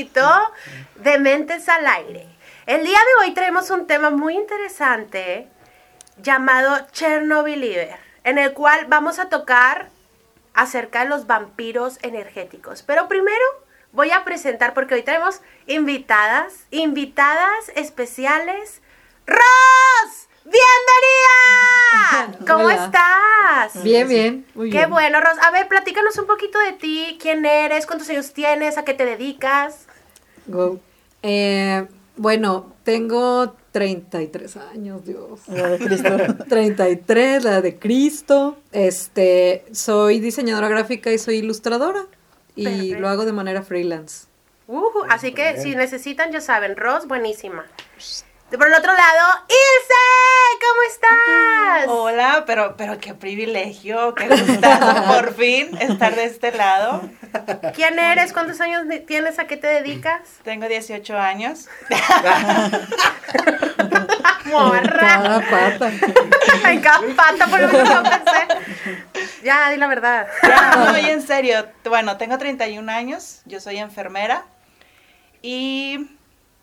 de Mentes al Aire. El día de hoy traemos un tema muy interesante llamado Chernobyl en el cual vamos a tocar acerca de los vampiros energéticos. Pero primero voy a presentar, porque hoy tenemos invitadas, invitadas especiales. ¡Ros! ¡Bienvenida! ¿Cómo estás? Bien, bien. Muy Qué bueno, Ros. A ver, platícanos un poquito de ti. ¿Quién eres? ¿Cuántos años tienes? ¿A qué te dedicas? Eh, bueno, tengo 33 años, Dios. La de Cristo. 33, la de Cristo. Este, soy diseñadora gráfica y soy ilustradora. Y lo hago de manera freelance. Uh, así que si necesitan, ya saben, Ros, buenísima. Por el otro lado, Ilse, ¿cómo estás? Hola, pero, pero qué privilegio, qué gustazo por fin estar de este lado. ¿Quién eres? ¿Cuántos años tienes? ¿A qué te dedicas? Tengo 18 años. Morra. En cada pata. En cada pata, por lo que no pensé. Ya, di la verdad. no, y en serio. Bueno, tengo 31 años, yo soy enfermera y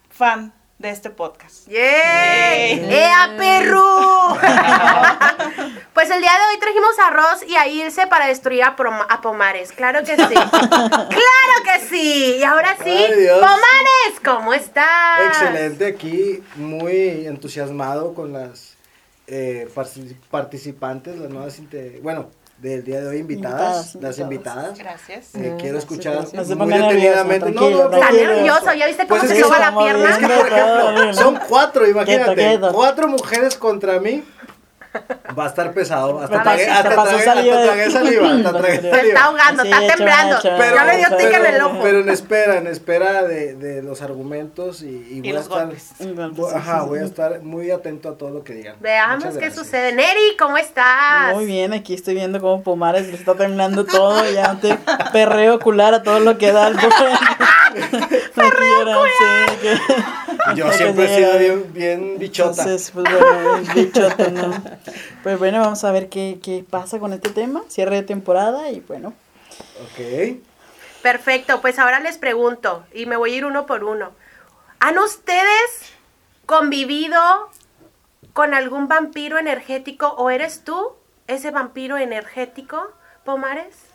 fan de este podcast. ¡Yay! ¡Ea, perro! pues el día de hoy trajimos arroz y a irse para destruir a, Pomares. Claro que sí. ¡Claro que sí! Y ahora sí, Pomares, ¿cómo estás? Excelente, aquí muy entusiasmado con las eh, participantes, las nuevas... Bueno, del día de hoy invitadas, las invitadas. Gracias. Eh, quiero escuchar muy detenidamente. No, no, Está nervioso, ¿ya viste cómo pues se soba la pierna? Es que, por ejemplo, son cuatro, imagínate, cuatro mujeres contra mí. Va a estar pesado. Hasta tragué, hasta tragué, hasta saliva. Hasta tragué saliva. Se está ahogando, está temblando. Pero, ya le dio tica en el ojo. Pero en espera, en espera de, de los argumentos y, y, voy a estar. ajá, voy a estar muy atento a todo lo que digan. Veamos qué sucede. Neri, ¿cómo estás? Muy bien, aquí estoy viendo cómo Pomares le está temblando todo. Ya te perreo ocular a todo lo que da el perreo ocular. Yo siempre he sido bien, bien bichota. Entonces, pues bueno, bichota, ¿no? Pues bueno, vamos a ver qué, qué pasa con este tema. Cierre de temporada y bueno. Ok. Perfecto, pues ahora les pregunto y me voy a ir uno por uno. ¿Han ustedes convivido con algún vampiro energético o eres tú ese vampiro energético, Pomares?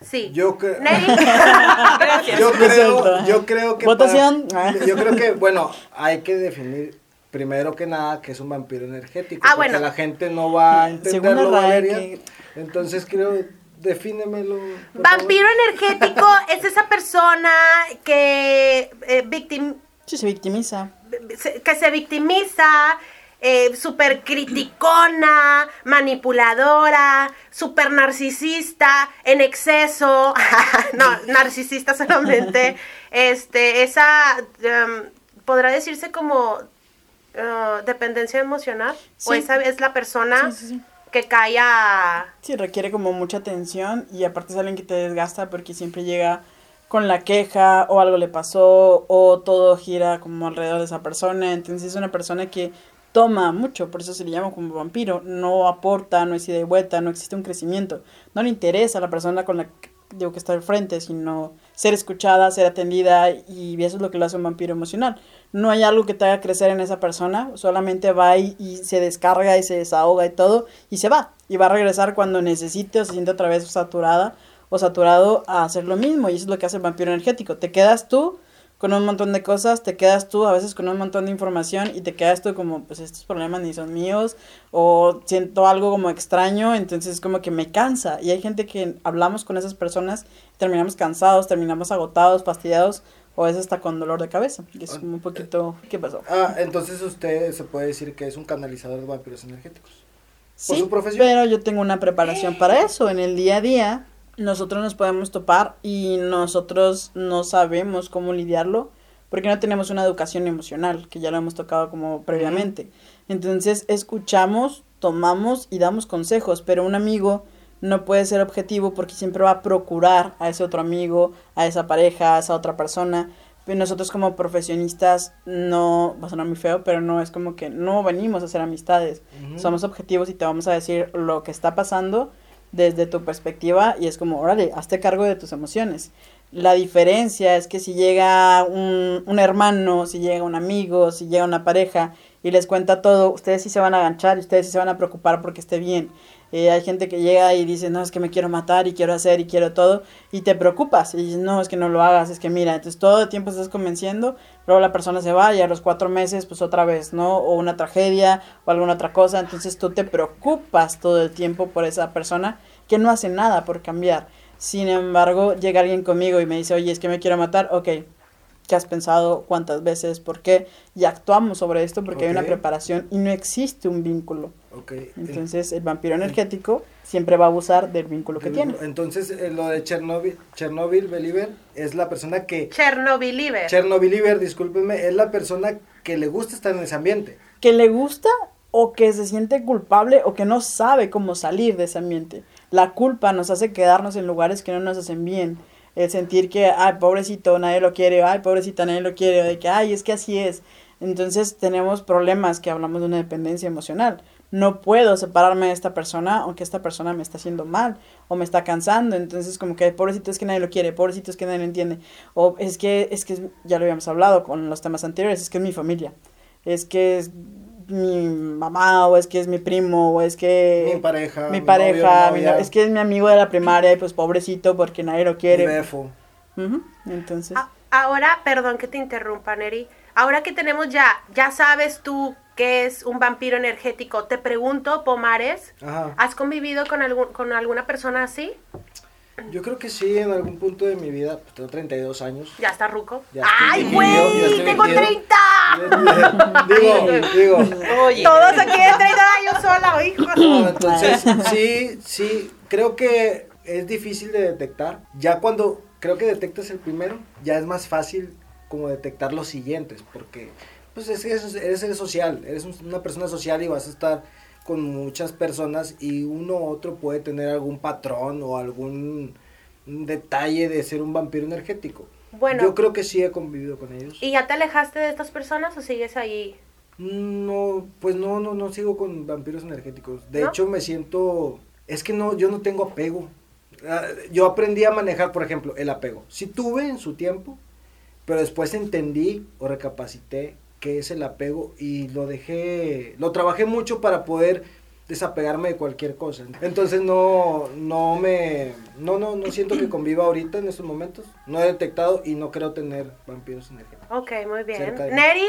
Sí. Yo, creo, yo creo, yo creo que votación. yo creo que bueno, hay que definir primero que nada que es un vampiro energético, ah, porque la gente no va a entenderlo, Valeria. Entonces creo defínemelo. Vampiro energético es esa persona que eh, victim se victimiza. que se victimiza, eh, súper criticona, manipuladora, súper narcisista, en exceso, no, narcisista solamente, este, esa, em, podrá decirse como uh, dependencia emocional, o esa es la persona que cae a... Sí, requiere como mucha atención y aparte es alguien que te desgasta porque siempre llega con la queja o algo le pasó o todo gira como alrededor de esa persona, entonces es una persona que toma mucho, por eso se le llama como vampiro, no aporta, no es ida y vuelta, no existe un crecimiento, no le interesa a la persona con la que digo que está al frente, sino ser escuchada, ser atendida y eso es lo que lo hace un vampiro emocional. No hay algo que te haga crecer en esa persona, solamente va y, y se descarga y se desahoga y todo y se va y va a regresar cuando necesite o se siente otra vez saturada o saturado a hacer lo mismo y eso es lo que hace el vampiro energético. Te quedas tú con un montón de cosas, te quedas tú a veces con un montón de información y te quedas tú como, pues estos problemas ni son míos o siento algo como extraño, entonces como que me cansa. Y hay gente que hablamos con esas personas, terminamos cansados, terminamos agotados, fastidiados o veces hasta con dolor de cabeza. Y es como un poquito, ¿qué pasó? Ah, entonces usted se puede decir que es un canalizador de vampiros energéticos. ¿Por sí, su profesión? pero yo tengo una preparación para eso. En el día a día nosotros nos podemos topar y nosotros no sabemos cómo lidiarlo porque no tenemos una educación emocional, que ya lo hemos tocado como previamente. Entonces escuchamos, tomamos y damos consejos, pero un amigo no puede ser objetivo porque siempre va a procurar a ese otro amigo, a esa pareja, a esa otra persona, nosotros como profesionistas no, va a sonar muy feo, pero no es como que no venimos a hacer amistades. Somos objetivos y te vamos a decir lo que está pasando desde tu perspectiva y es como, órale, hazte cargo de tus emociones. La diferencia es que si llega un, un hermano, si llega un amigo, si llega una pareja y les cuenta todo, ustedes sí se van a aganchar y ustedes sí se van a preocupar porque esté bien. Eh, hay gente que llega y dice, no, es que me quiero matar y quiero hacer y quiero todo, y te preocupas, y dices, no, es que no lo hagas, es que mira, entonces todo el tiempo estás convenciendo, luego la persona se va y a los cuatro meses, pues otra vez, ¿no? O una tragedia o alguna otra cosa, entonces tú te preocupas todo el tiempo por esa persona que no hace nada por cambiar. Sin embargo, llega alguien conmigo y me dice, oye, es que me quiero matar, ok, ¿qué has pensado? ¿Cuántas veces? ¿Por qué? Y actuamos sobre esto porque hay una preparación y no existe un vínculo. Okay. Entonces el vampiro energético siempre va a abusar del vínculo que tiene. Entonces eh, lo de Chernobyl, Chernobyl Believer es la persona que... Chernobyl Believer. Chernobyl Believer, discúlpenme, es la persona que le gusta estar en ese ambiente. Que le gusta o que se siente culpable o que no sabe cómo salir de ese ambiente. La culpa nos hace quedarnos en lugares que no nos hacen bien. El sentir que, ay, pobrecito, nadie lo quiere, ay, pobrecita, nadie lo quiere, de que, ay, es que así es. Entonces tenemos problemas que hablamos de una dependencia emocional no puedo separarme de esta persona, aunque esta persona me está haciendo mal o me está cansando. Entonces, como que pobrecito es que nadie lo quiere, pobrecito es que nadie lo entiende. O es que, es que ya lo habíamos hablado con los temas anteriores, es que es mi familia. Es que es mi mamá, o es que es mi primo, o es que... Mi pareja. Mi, pareja, es que es mi amigo de la primaria y pues pobrecito porque nadie lo quiere. Befo. Entonces... ahora, perdón que te interrumpa, Neri. Ahora que tenemos ya, ya sabes tú que es un vampiro energético. Te pregunto, Pomares, ¿has convivido con, algún, con alguna persona así? Yo creo que sí, en algún punto de mi vida. Pues, tengo 32 años. ¿Ya está ruco? ¡Ay, güey! ¡Tengo 30! digo, digo. Oye. Todos aquí de 30 años sola, hijo. entonces, sí, sí, creo que es difícil de detectar. Ya cuando creo que detectas el primero, ya es más fácil como detectar los siguientes, porque pues es que eres, social, eres una persona social y vas a estar con muchas personas y uno u otro puede tener algún patrón o algún detalle de ser un vampiro energético. Bueno. Yo creo que sí he convivido con ellos. ¿Y ya te alejaste de estas personas o sigues ahí? No, pues no, no, no sigo con vampiros energéticos. De hecho, me siento, es que no, yo no tengo apego. Ah, yo aprendí a manejar, por ejemplo, el apego. Sí tuve en su tiempo, pero después entendí o recapacité que es el apego y lo dejé, lo trabajé mucho para poder desapegarme de cualquier cosa. Entonces no, no me, no, no, no siento que conviva ahorita en estos momentos. No he detectado y no creo tener vampiros energéticos. Ok, muy bien. ¿Neri?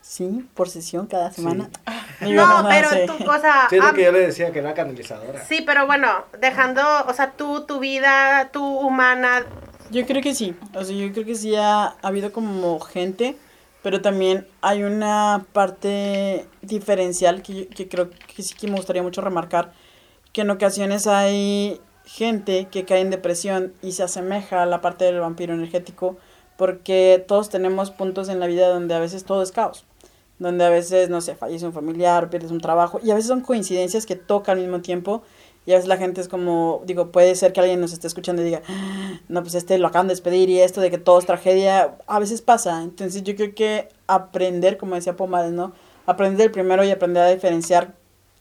Sí, por sesión cada semana. No, pero tu cosa... Sí, es lo que yo le decía, que era canalizadora. Sí, pero bueno, dejando, o sea, tú, tu vida, tu humana... Yo creo que sí, o sea, yo creo que sí ha habido como gente pero también hay una parte diferencial que, que creo que sí que me gustaría mucho remarcar, que en ocasiones hay gente que cae en depresión y se asemeja a la parte del vampiro energético porque todos tenemos puntos en la vida donde a veces todo es caos, donde a veces, no sé, fallece un familiar, pierdes un trabajo y a veces son coincidencias que tocan al mismo tiempo y a veces la gente es como, digo, puede ser que alguien nos esté escuchando y diga, ah, no, pues este lo acaban de despedir y esto de que todo es tragedia, a veces pasa. Entonces yo creo que aprender, como decía Pomares, ¿no? Aprender el primero y aprender a diferenciar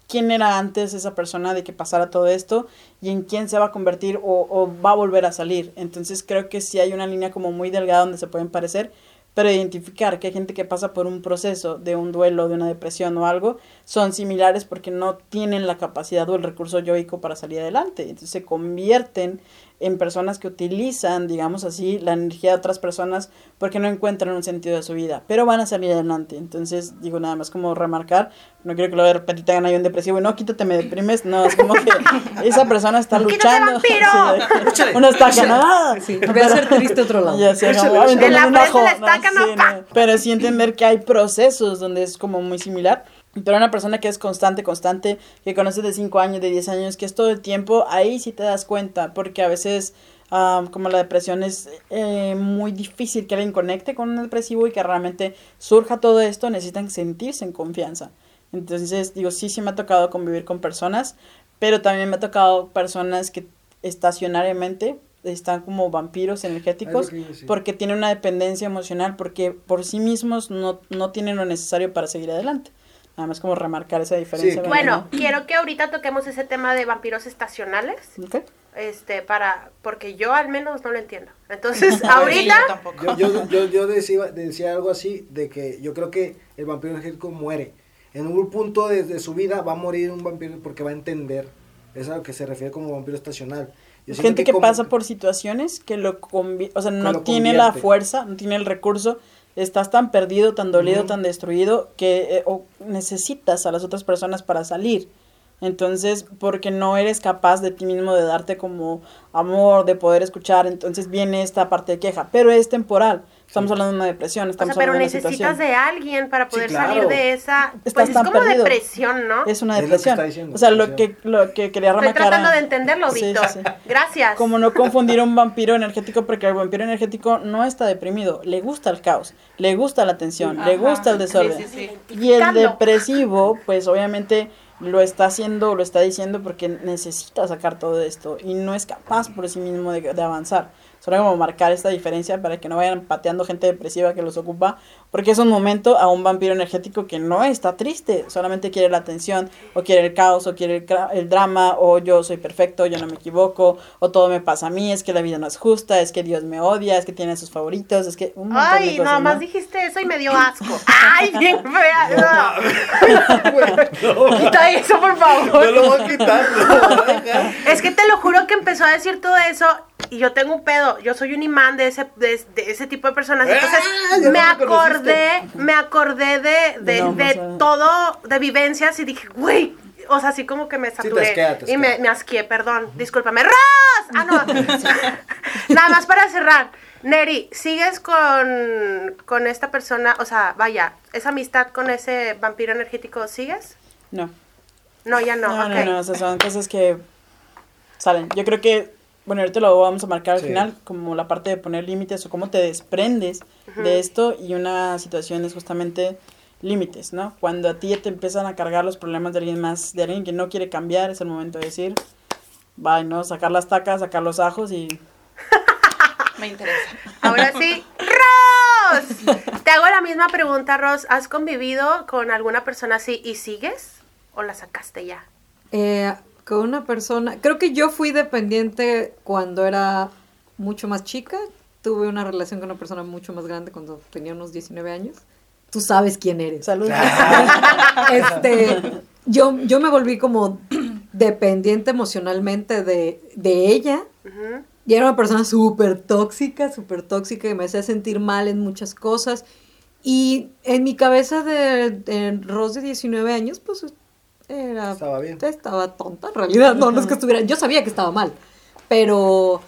quién era antes esa persona de que pasara todo esto y en quién se va a convertir o, o va a volver a salir. Entonces creo que sí hay una línea como muy delgada donde se pueden parecer, pero identificar que hay gente que pasa por un proceso de un duelo, de una depresión o algo, son similares porque no tienen la capacidad o el recurso yoico para salir adelante. Entonces se convierten en personas que utilizan, digamos así, la energía de otras personas porque no encuentran un sentido de su vida, pero van a salir adelante. Entonces, digo nada más como remarcar, no quiero que lo de repente te hagan ahí un depresivo y no, quítate, me deprimes, no, es como que esa persona está luchando. Sí, una estaca, nada. Sí, voy a hacer triste otro lado. Ya, no, la estaca, no, no, Pero sí entender que hay procesos donde es como muy similar pero una persona que es constante, constante, que conoces de 5 años, de 10 años, que es todo el tiempo, ahí sí te das cuenta, porque a veces como la depresión es eh, muy difícil que alguien conecte con un depresivo y que realmente surja todo esto, necesitan sentirse en confianza. Entonces, digo, sí, sí me ha tocado convivir con personas, pero también me ha tocado personas que estacionariamente están como vampiros energéticos porque tienen una dependencia emocional porque por sí mismos no, no tienen lo necesario para seguir adelante. Nada más como remarcar esa diferencia. Bueno, quiero que ahorita toquemos ese tema de vampiros estacionales. Este, para, porque yo al menos no lo entiendo. Entonces, ahorita... yo, yo, yo, yo, decía, decía algo así, de que yo creo que el vampiro energético muere. En un punto de, su vida va a morir un vampiro porque va a entender. Es a lo que se refiere como vampiro estacional. Gente que, pasa por situaciones que lo, o sea, no tiene la fuerza, no tiene el recurso estás tan perdido, tan dolido, tan destruido que eh, necesitas a las otras personas para salir. Entonces, porque no eres capaz de ti mismo de darte como amor, de poder escuchar, entonces viene esta parte de queja, pero es temporal. Estamos hablando de una depresión, estamos pero necesitas de alguien para poder salir de esa. pues es como depresión, ¿no? Es una depresión. o sea, lo que, lo que quería remarcar. Estoy tratando de entenderlo, Víctor. Gracias. Como no confundir un vampiro energético, porque el vampiro energético no está deprimido, le gusta el caos, le gusta la tensión, le gusta el desorden. Y el depresivo, pues obviamente lo está haciendo, lo está diciendo porque necesita sacar todo esto y no es capaz por sí mismo de, de avanzar. Solo como marcar esta diferencia para que no vayan pateando gente depresiva que los ocupa, porque es un momento a un vampiro energético que no está triste, solamente quiere la atención, o quiere el caos, o quiere el, drama, o yo soy perfecto, yo no me equivoco, o todo me pasa a mí, es que la vida no es justa, es que Dios me odia, es que tiene a sus favoritos, es que un Ay, de nada más dijiste eso y me dio asco. Ay, bien fea. No. Quita eso, por favor. Yo lo voy a quitar. es que te lo juro que empezó a decir todo eso y yo tengo un pedo, yo soy un imán de ese, de, ese tipo de personas. Ah, Entonces me acordé, me acordé de, de, todo, de vivencias y dije, güey, o sea, así como que me saturé. y me, me asqué, perdón, discúlpame. ¡Ros! Ah, no. Nada más para cerrar. Neri, ¿sigues con, con esta persona? O sea, vaya, esa amistad con ese vampiro energético, ¿sigues? No. No, ya no. No, no, no, o sea, son cosas que salen. Yo creo que bueno, ahorita lo vamos a marcar al final, como la parte de poner límites o cómo te desprendes de esto y una situación es justamente límites, ¿no? Cuando a ti te empiezan a cargar los problemas de alguien más, de alguien que no quiere cambiar, es el momento de decir, bye, ¿no? Sacar las tacas, sacar los ajos y... Me interesa. Ahora sí, Ros. Te hago la misma pregunta, Ros. ¿Has convivido con alguna persona así y sigues? ¿O la sacaste ya? Eh, con una persona, creo que yo fui dependiente cuando era mucho más chica, tuve una relación con una persona mucho más grande cuando tenía unos 19 años. Tú sabes quién eres. Saludos. este, yo, yo me volví como dependiente emocionalmente de, ella. Y era una persona súper tóxica, súper tóxica, que me hacía sentir mal en muchas cosas. Y en mi cabeza de, de Rose de 19 años, pues era, estaba bien. Estaba tonta en realidad, no, no es que estuviera, yo sabía que estaba mal, pero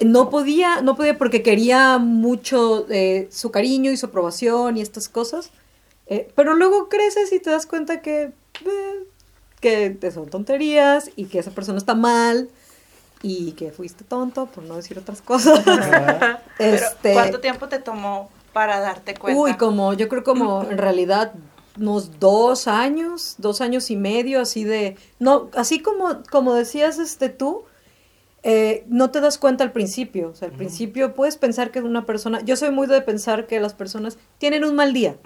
no podía, no podía porque quería mucho eh, su cariño y su aprobación y estas cosas, eh, pero luego creces y te das cuenta que, eh, que son tonterías y que esa persona está mal y que fuiste tonto, por no decir otras cosas. este, ¿Cuánto tiempo te tomó para darte cuenta? Uy, como, yo creo como en realidad unos dos años, dos años y medio, así de, no, así como, como decías este tú, eh, no te das cuenta al principio, o sea, al principio puedes pensar que una persona, yo soy muy de pensar que las personas tienen un mal día,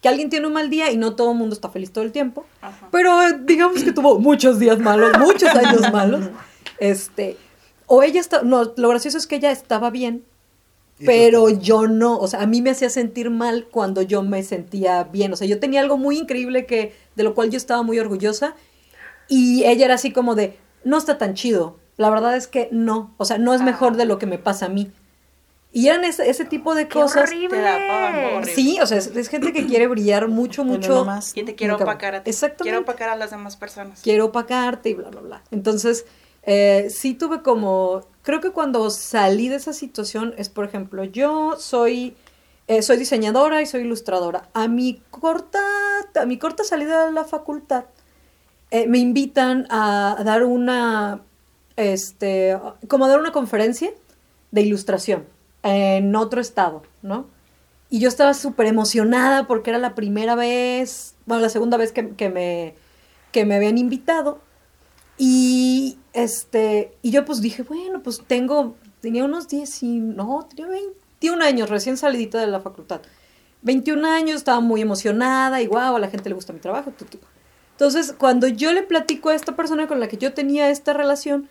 que alguien tiene un mal día y no todo el mundo está feliz todo el tiempo, pero eh, digamos que tuvo muchos días malos, muchos años malos, este, o ella está, no, lo gracioso es que ella estaba bien, pero yo no, o sea, a mí me hacía sentir mal cuando yo me sentía bien, o sea, yo tenía algo muy increíble que de lo cual yo estaba muy orgullosa y ella era así como de, no está tan chido, la verdad es que no, o sea, no es mejor de lo que me pasa a mí. Y eran ese, ese tipo de cosas. Horrible. Sí, o sea, es, gente que quiere brillar mucho, mucho. Y te quiero opacar a ti. Exactamente. Quiero opacar a las demás personas. Quiero opacarte y bla, bla, bla. Entonces, eh, sí tuve como creo que cuando salí de esa situación es, por ejemplo, yo soy, eh, soy diseñadora y soy ilustradora. A mi corta, a mi corta salida de la facultad, eh, me invitan a, dar una, este, como a dar una conferencia de ilustración en otro estado, ¿no? Y yo estaba súper emocionada porque era la primera vez, bueno, la segunda vez que, me, que me habían invitado. Y este, y yo pues dije, bueno, pues tengo, tenía unos 10 y, no, tenía 21 años, recién salidita de la facultad. 21 años, estaba muy emocionada y wow, a la gente le gusta mi trabajo. Entonces, cuando yo le platico a esta persona con la que yo tenía esta relación,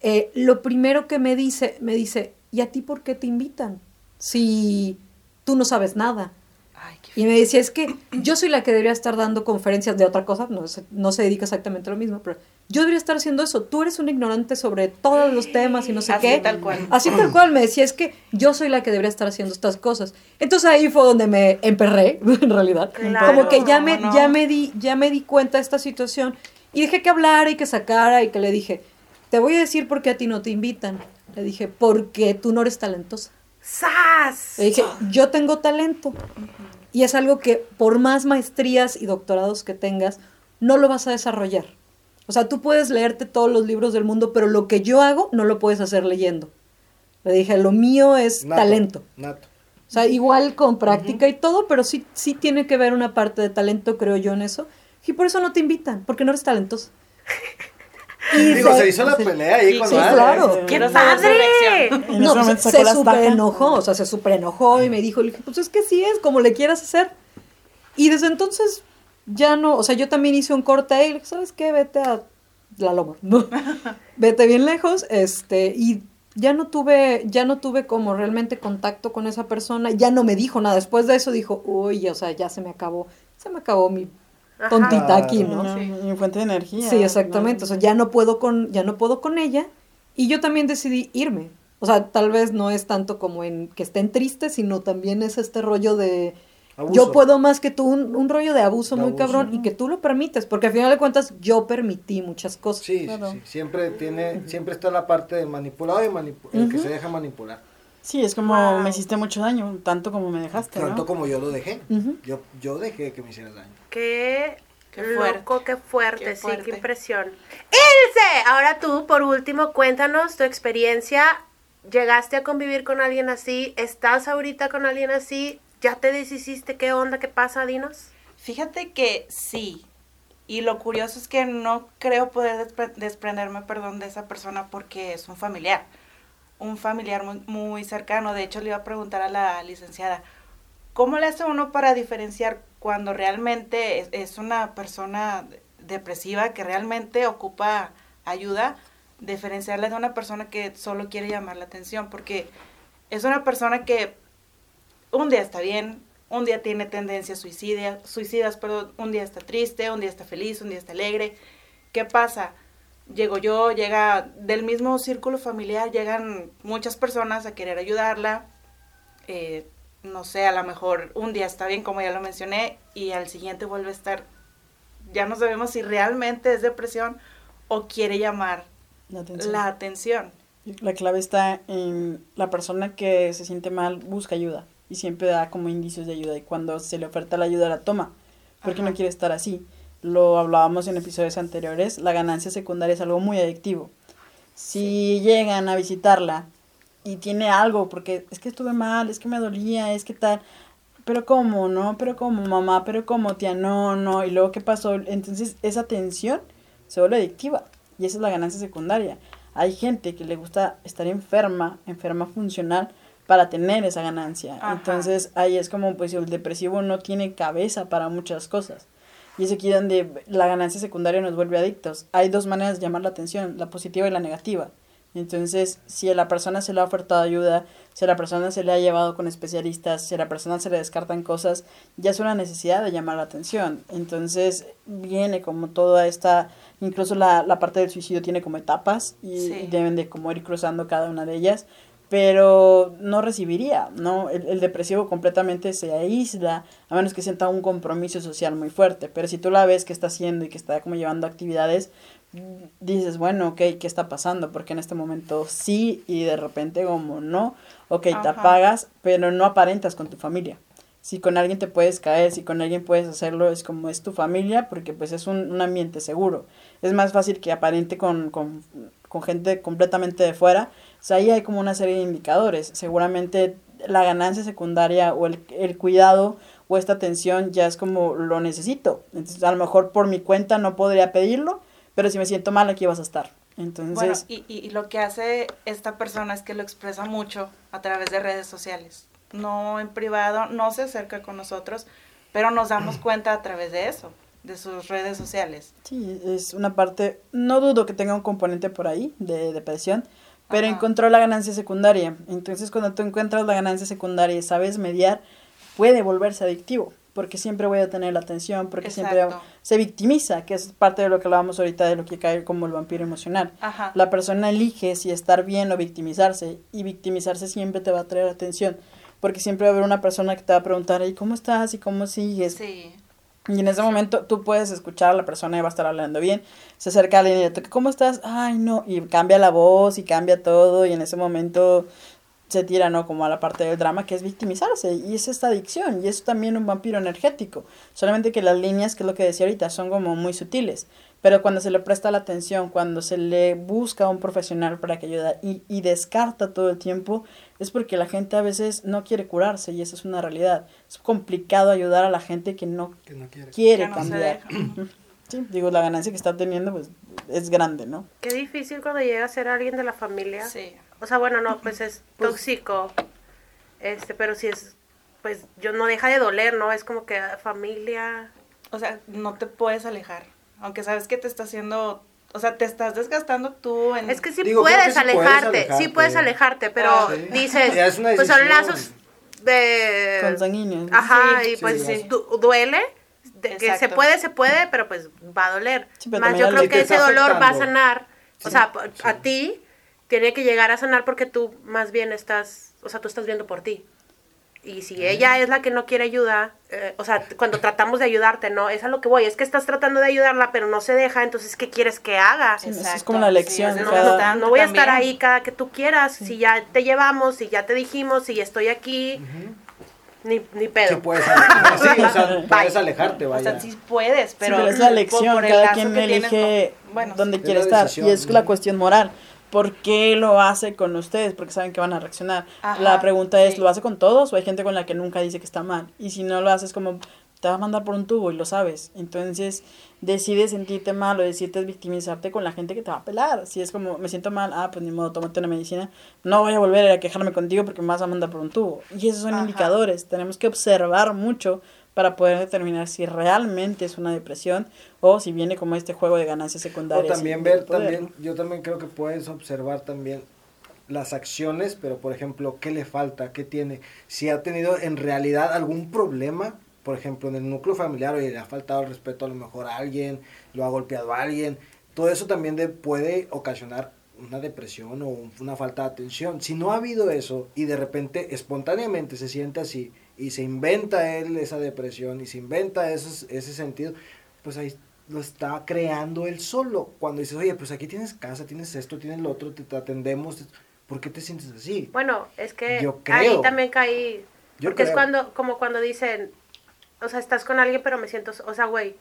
eh, lo primero que me dice, me dice, ¿y a ti por qué te invitan? Si tú no sabes nada. Y me decía, es que yo soy la que debería estar dando conferencias de otra cosa, no se, no se dedica exactamente a lo mismo, pero yo debería estar haciendo eso. Tú eres un ignorante sobre todos los temas y no sé Así qué. tal cual. Así tal cual me decía, es que yo soy la que debería estar haciendo estas cosas. Entonces ahí fue donde me emperré, en realidad. Claro, Como que ya me, ya me di, ya me di cuenta de esta situación y dejé que hablara y que sacara y que le dije, te voy a decir por qué a ti no te invitan. Le dije, porque tú no eres talentosa. ¡Sas! Le dije, yo tengo talento. Y es algo que por más maestrías y doctorados que tengas, no lo vas a desarrollar. O sea, tú puedes leerte todos los libros del mundo, pero lo que yo hago no lo puedes hacer leyendo. Le dije, lo mío es Nato, talento. Nato. O sea, igual con práctica y todo, pero sí, sí tiene que ver una parte de talento, creo yo, en eso. Y por eso no te invitan, porque no eres talentoso. Y Digo, se hizo la pelea ahí con sí, madre. claro. Quiero saber su ¡Padre! En No, momento se, estaca. enojó, o sea, se super enojó y me dijo, le dije, pues es que sí es, como le quieras hacer. Y desde entonces ya no, o sea, yo también hice un corte y le dije, ¿sabes qué? Vete a la loma, vete bien lejos, este, y ya no tuve, ya no tuve como realmente contacto con esa persona, ya no me dijo nada, después de eso dijo, uy, o sea, ya se me acabó, se me acabó mi Ajá. tontita aquí, ¿no? No, Y fuente de energía. Sí, exactamente. O sea, ya no puedo con, ya no puedo con ella. Y yo también decidí irme. O sea, tal vez no es tanto como en que estén tristes, sino también es este rollo de Abuso. yo puedo más que tú, un, un rollo de abuso De muy abuso. cabrón y que tú lo permites, porque al final de cuentas yo permití muchas cosas. Sí, sí, Claro. sí. Siempre tiene, siempre está la parte de manipulado y manipu- el que se deja manipular. Sí, es como Wow. me hiciste mucho daño, tanto como me dejaste, Tanto ¿no? como yo lo dejé. Yo, yo dejé que me hicieras daño. Qué, Qué fuerte. loco, qué fuerte, Qué sí, fuerte. qué impresión. Ilse, ahora tú, por último, cuéntanos tu experiencia. ¿Llegaste a convivir con alguien así? ¿Estás ahorita con alguien así? ¿Ya te deshiciste? ¿Qué onda? ¿Qué pasa? Dinos. Fíjate que sí. Y lo curioso es que no creo poder despre- desprenderme, perdón, de esa persona porque es un familiar. Un familiar muy, cercano. De hecho, le iba a preguntar a la licenciada, ¿cómo le hace uno para diferenciar cuando realmente es, una persona depresiva que realmente ocupa ayuda? Diferenciarla de una persona que solo quiere llamar la atención. Porque es una persona que un día está bien, un día tiene tendencias suicidas, suicidas, pero un día está triste, un día está feliz, un día está alegre. ¿Qué pasa? Llego yo, llega del mismo círculo familiar, llegan muchas personas a querer ayudarla. eh, no sé, a lo mejor un día está bien, como ya lo mencioné, y al siguiente vuelve a estar. Ya no sabemos si realmente es depresión o quiere llamar La atención. la atención. La clave está en la persona que se siente mal busca ayuda y siempre da como indicios de ayuda y cuando se le oferta la ayuda la toma porque Ajá. no quiere estar así. Lo hablábamos en episodios anteriores, la ganancia secundaria es algo muy adictivo. Si llegan a visitarla y tiene algo, porque es que estuve mal, es que me dolía, es que tal, pero cómo, ¿no? Pero cómo, mamá, pero cómo, tía, no, no, y luego qué pasó, entonces esa tensión se vuelve adictiva y esa es la ganancia secundaria. Hay gente que le gusta estar enferma, enferma funcional, para tener esa ganancia. Ajá. Entonces ahí es como, pues el depresivo no tiene cabeza para muchas cosas. Y es aquí donde la ganancia secundaria nos vuelve adictos. Hay dos maneras de llamar la atención, la positiva y la negativa. Entonces, si a la persona se le ha ofertado ayuda, si a la persona se le ha llevado con especialistas, si a la persona se le descartan cosas, ya es una necesidad de llamar la atención. Entonces, viene como toda esta, incluso la, la parte del suicidio tiene como etapas y Sí. deben de como ir cruzando cada una de ellas, pero no recibiría, ¿no? El, el depresivo completamente se aísla, a menos que sienta un compromiso social muy fuerte, pero si tú la ves que está haciendo y que está como llevando actividades, dices, bueno, ok, ¿qué está pasando? Porque en este momento sí y de repente como no, ok, te apagas, pero no aparentas con tu familia. Si con alguien te puedes caer, si con alguien puedes hacerlo, es como es tu familia, porque pues es un, un ambiente seguro. Es más fácil que aparente con, con, con gente completamente de fuera. O sea, ahí hay como una serie de indicadores. Seguramente la ganancia secundaria o el, el cuidado o esta atención ya es como lo necesito. Entonces, a lo mejor por mi cuenta no podría pedirlo, pero si me siento mal aquí vas a estar. Entonces, y, y, lo que hace esta persona es que lo expresa mucho a través de redes sociales. No en privado, no se acerca con nosotros, pero nos damos cuenta a través de eso, de sus redes sociales. Sí, es una parte, no dudo que tenga un componente por ahí de depresión, pero encontró la ganancia secundaria. Entonces, cuando tú encuentras la ganancia secundaria y sabes mediar, puede volverse adictivo, porque siempre voy a tener la atención, porque siempre se victimiza, que es parte de lo que hablábamos ahorita de lo que cae como el vampiro emocional. La persona elige si estar bien o victimizarse, y victimizarse siempre te va a traer atención, porque siempre va a haber una persona que te va a preguntar, ¿y cómo estás? ¿Y cómo sigues? Sí. Y en ese momento tú puedes escuchar a la persona y va a estar hablando bien. Se acerca a alguien y le ¿cómo estás? Ay, no. Y cambia la voz y cambia todo. Y en ese momento se tira, ¿no? Como a la parte del drama que es victimizarse. Y es esta adicción. Y es también un vampiro energético. Solamente que las líneas, que es lo que decía ahorita, son como muy sutiles. Pero cuando se le presta la atención, cuando se le busca a un profesional para que ayude y, y descarta todo el tiempo, es porque la gente a veces no quiere curarse y esa es una realidad. Es complicado ayudar a la gente que no, quiere, cambiar. sí, digo, la ganancia que está teniendo pues es grande, ¿no? Qué difícil cuando llega a ser alguien de la familia. Sí. O sea, bueno, no, pues es pues tóxico. Este, pero si es pues yo no deja de doler, ¿no? Es como que familia, o sea, no te puedes alejar aunque sabes que te está haciendo o sea, te estás desgastando tú en... Es que sí, puedes, alejarte, sí puedes alejarte, pero ah, dices, pues son lazos de... Consanguíneos. Ajá, y pues duele, de que se puede, se puede, pero pues va a doler. Más yo creo que ese dolor va a sanar, o sea, a ti tiene que llegar a sanar porque tú más bien estás, o sea, tú estás viendo por ti. Y si ella es la que no quiere ayuda, eh, o sea, cuando tratamos de ayudarte, ¿no? Es a lo que voy, es que estás tratando de ayudarla, pero no se deja, entonces, ¿qué quieres que haga? es como la lección. no, voy a estar ahí cada que tú quieras, si ya te llevamos, si ya te dijimos, si estoy aquí, ni, ni pedo. Sí puedes, alejarte, puedes alejarte, vaya. O sea, sí puedes, pero... es la lección, cada quien elige bueno, dónde quiere estar, y es la cuestión moral. ¿Por qué lo hace con ustedes? Porque saben que van a reaccionar. la pregunta es, ¿lo hace con todos o hay gente con la que nunca dice que está mal? Y si no lo haces como, te va a mandar por un tubo y lo sabes. Entonces, decides sentirte mal o decides victimizarte con la gente que te va a pelar. Si es como, me siento mal, ah, pues ni modo, tómate una medicina. No voy a volver a quejarme contigo porque me vas a mandar por un tubo. Y esos son indicadores. Tenemos que observar mucho para poder determinar si realmente es una depresión o si viene como este juego de ganancias secundarias. O también ver, también, yo también creo que puedes observar también las acciones, pero por ejemplo, ¿qué le falta? ¿Qué tiene? Si ha tenido en realidad algún problema, por ejemplo, en el núcleo familiar, o le ha faltado el respeto a lo mejor a alguien, lo ha golpeado a alguien, todo eso también puede ocasionar una depresión o una falta de atención. Si no ha habido eso y de repente espontáneamente se siente así, y se inventa él esa depresión y se inventa ese sentido, pues ahí lo está creando él solo. Cuando dices, oye, pues aquí tienes casa, tienes esto, tienes lo otro, te, atendemos, ¿por qué te sientes así? Bueno, es que ahí también caí, porque es cuando, como cuando dicen, o sea, estás con alguien pero me siento, o sea, güey,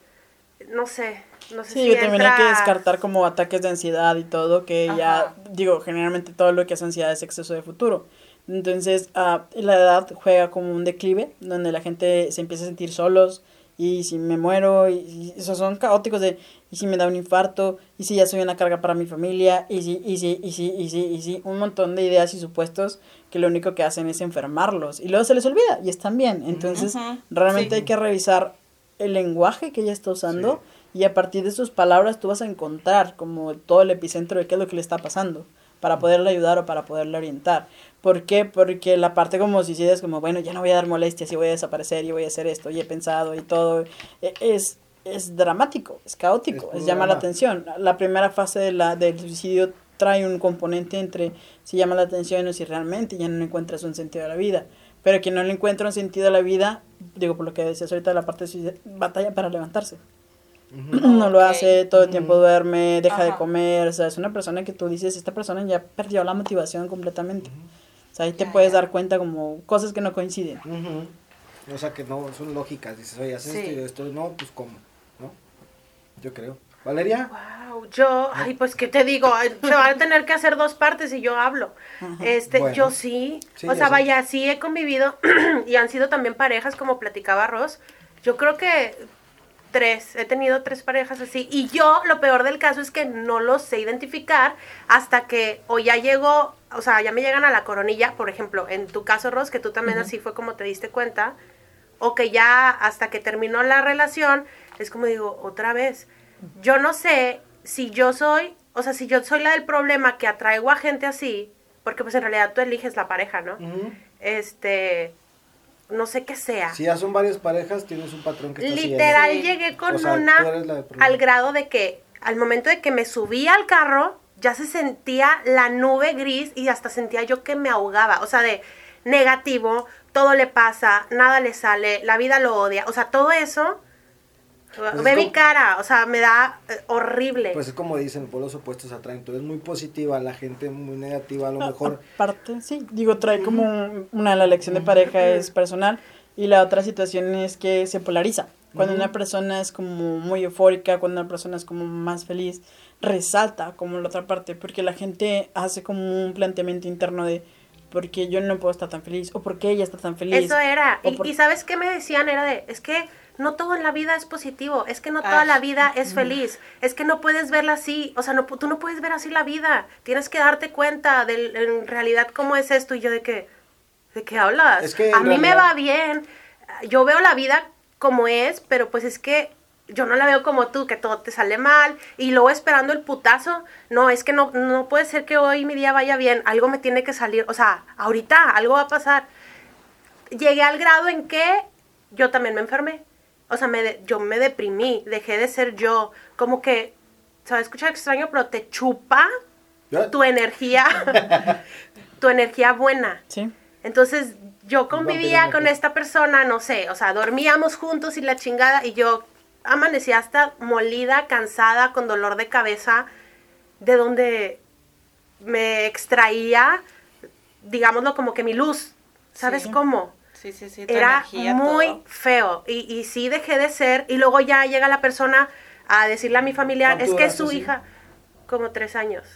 no sé, no sé sí, yo también hay que descartar como ataques de ansiedad y todo, que ya, digo, generalmente todo lo que es ansiedad es exceso de futuro. Entonces, uh, la edad juega como un declive, donde la gente se empieza a sentir solos, y si me muero, y, esos son caóticos de, y si me da un infarto, y si ya soy una carga para mi familia, y si, y si, y si, y si, y si, un montón de ideas y supuestos que lo único que hacen es enfermarlos, y luego se les olvida, y están bien. Entonces, realmente hay que revisar el lenguaje que ella está usando, y a partir de sus palabras tú vas a encontrar como todo el epicentro de qué es lo que le está pasando para poderle ayudar o para poderle orientar. ¿Por qué? Porque la parte como si es como, bueno, ya no voy a dar molestias y voy a desaparecer y voy a hacer esto y he pensado y todo, e, es, es dramático, es caótico, es, llama la atención. La primera fase de la, del suicidio trae un componente entre si llama la atención o si realmente ya no encuentras un sentido de la vida. Pero quien no le encuentra un sentido de la vida, digo por lo que decías ahorita, la parte de batalla para levantarse. No lo hace, todo el tiempo duerme, deja de comer, o sea, es una persona que tú dices, esta persona ya perdió la motivación completamente. O sea, ahí te puedes dar cuenta como cosas que no coinciden. O sea, que no son lógicas, dices, oye, haces esto y esto, no, pues cómo, ¿no? Yo creo. Valeria. Wow, yo, ay, pues qué te digo, se van a tener que hacer dos partes y yo hablo. Este, yo sí, o sea, vaya, sí he convivido y han sido también parejas como platicaba Ross. Yo creo que tres, he tenido tres parejas así. Y yo, lo peor del caso es que no los sé identificar hasta que o ya llego, o sea, ya me llegan a la coronilla, por ejemplo, en tu caso, Ros, que tú también así fue como te diste cuenta, o que ya hasta que terminó la relación, es como digo, otra vez. Yo no sé si yo soy, o sea, si yo soy la del problema que atraigo a gente así, porque pues en realidad tú eliges la pareja, ¿no? Este, no sé qué sea. Si ya son varias parejas, tienes un patrón que está Literal llegué con O sea, una al grado de que al momento de que me subí al carro ya se sentía la nube gris y hasta sentía yo que me ahogaba, o sea, de negativo, todo le pasa, nada le sale, la vida lo odia, o sea, todo eso es ve mi como- cara, o sea, me da eh, horrible. Pues es como dicen, por los opuestos atraen. Tú eres muy positiva, la gente muy negativa, Ah, a lo mejor. Aparte, sí, digo, trae como un- una, la elección de pareja es personal y la otra situación es que se polariza. Cuando una persona es como muy eufórica, cuando una persona es como más feliz, resalta como la otra parte, porque la gente hace como un planteamiento interno de por qué yo no puedo estar tan feliz o por qué ella está tan feliz. Eso era. Y, por- y sabes qué me decían? Era de, es que no todo en la vida es positivo, es que no toda Ay. la vida es feliz, es que no puedes verla así, o sea, no, tú no puedes ver así la vida, tienes que darte cuenta de en realidad cómo es esto y yo de que, ¿de qué hablas? Es que A mí me va bien, yo veo la vida como es, pero pues es que yo no la veo como tú, que todo te sale mal y luego esperando el putazo. No, es que no, no puede ser que hoy mi día vaya bien, algo me tiene que salir, o sea, ahorita algo va a pasar llegué al grado en que yo también me enfermé. O sea, me de- yo me deprimí, dejé de ser yo. Como que, se va a escuchar extraño, pero te chupa tu energía, tu energía buena. Sí. Entonces yo convivía vampiro con esta persona, no sé, o sea, dormíamos juntos y la chingada y yo amanecía hasta molida, cansada, con dolor de cabeza, de donde me extraía, digámoslo como que mi luz, ¿sabes Sí. cómo? Sí, sí, sí. tu Era energía, muy todo. feo y, y sí dejé de ser y luego ya llega la persona a decirle a mi familiar, ¿Cuánto es que su hija, como tres años,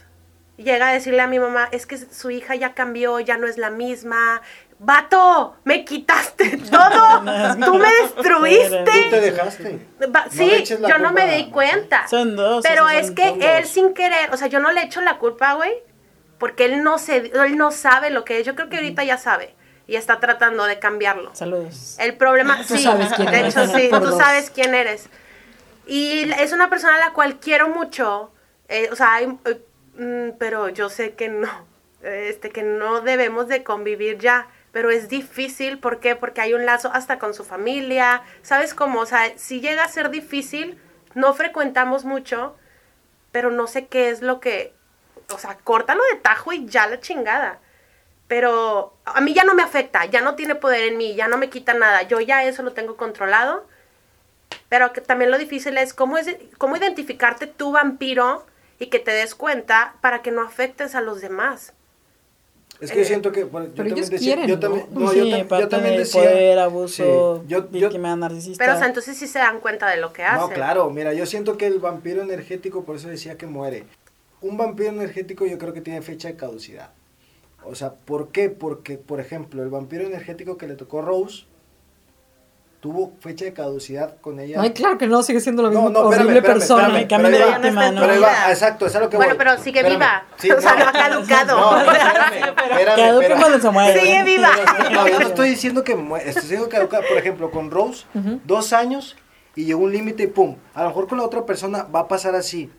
llega a decirle a mi mamá, es que su hija ya cambió, ya no es la misma. Vato, me quitaste todo, tú me Tú te destruiste. dejaste. Va- sí, yo no me di cuenta. Son dos. Pero es que él sin querer, o sea, yo no le echo la culpa, güey, porque él no se, él no sabe lo que es. Yo creo que ahorita ya sabe y está tratando de cambiarlo. Saludos. El problema, Tú sí, sabes quién de eres. hecho sí, Por tú dos. sabes quién eres. Y es una persona a la cual quiero mucho, eh, o sea, hay, eh, mm, pero yo sé que no, este, que no debemos de convivir ya, pero es difícil, ¿por qué? Porque hay un lazo hasta con su familia, ¿sabes cómo? O sea, si llega a ser difícil, no frecuentamos mucho, pero no sé qué es lo que, o sea, córtalo de tajo y ya la chingada. Pero a mí ya no me afecta, ya no tiene poder en mí, ya no me quita nada, yo ya eso lo tengo controlado. Pero que también lo difícil es cómo, es cómo identificarte tu vampiro y que te des cuenta para que no afectes a los demás. Es que yo siento que. bueno, yo Pero también ellos decía- quieren, yo ¿no? también, Pues no, sí, yo, tam- yo parte también de decía. poder, abuso, Sí, yo- yo- narcisista. Pero, o sea, entonces sí se dan cuenta de lo que hacen. No, claro, mira, yo siento que el vampiro energético, por eso decía que muere. Un vampiro energético yo creo que tiene fecha de caducidad. O sea, ¿por qué? Porque, por ejemplo, el vampiro energético que le tocó Rose tuvo fecha de caducidad con ella. Ay, claro que no, sigue siendo la No, misma no, espérame, horrible espérame, persona. Cambia de víctima, ¿no? pero va, exacto, es a lo que Bueno, voy. pero sigue Espérame, viva. sí, o sea, no. no ha caducado. No, espérame, espérame, espérame. cuando se muere. Sigue viva. No, yo no estoy diciendo que estoy diciendo que caduca. Por ejemplo, con Rose, dos años y llegó un límite y pum. A lo mejor con la otra persona va a pasar así.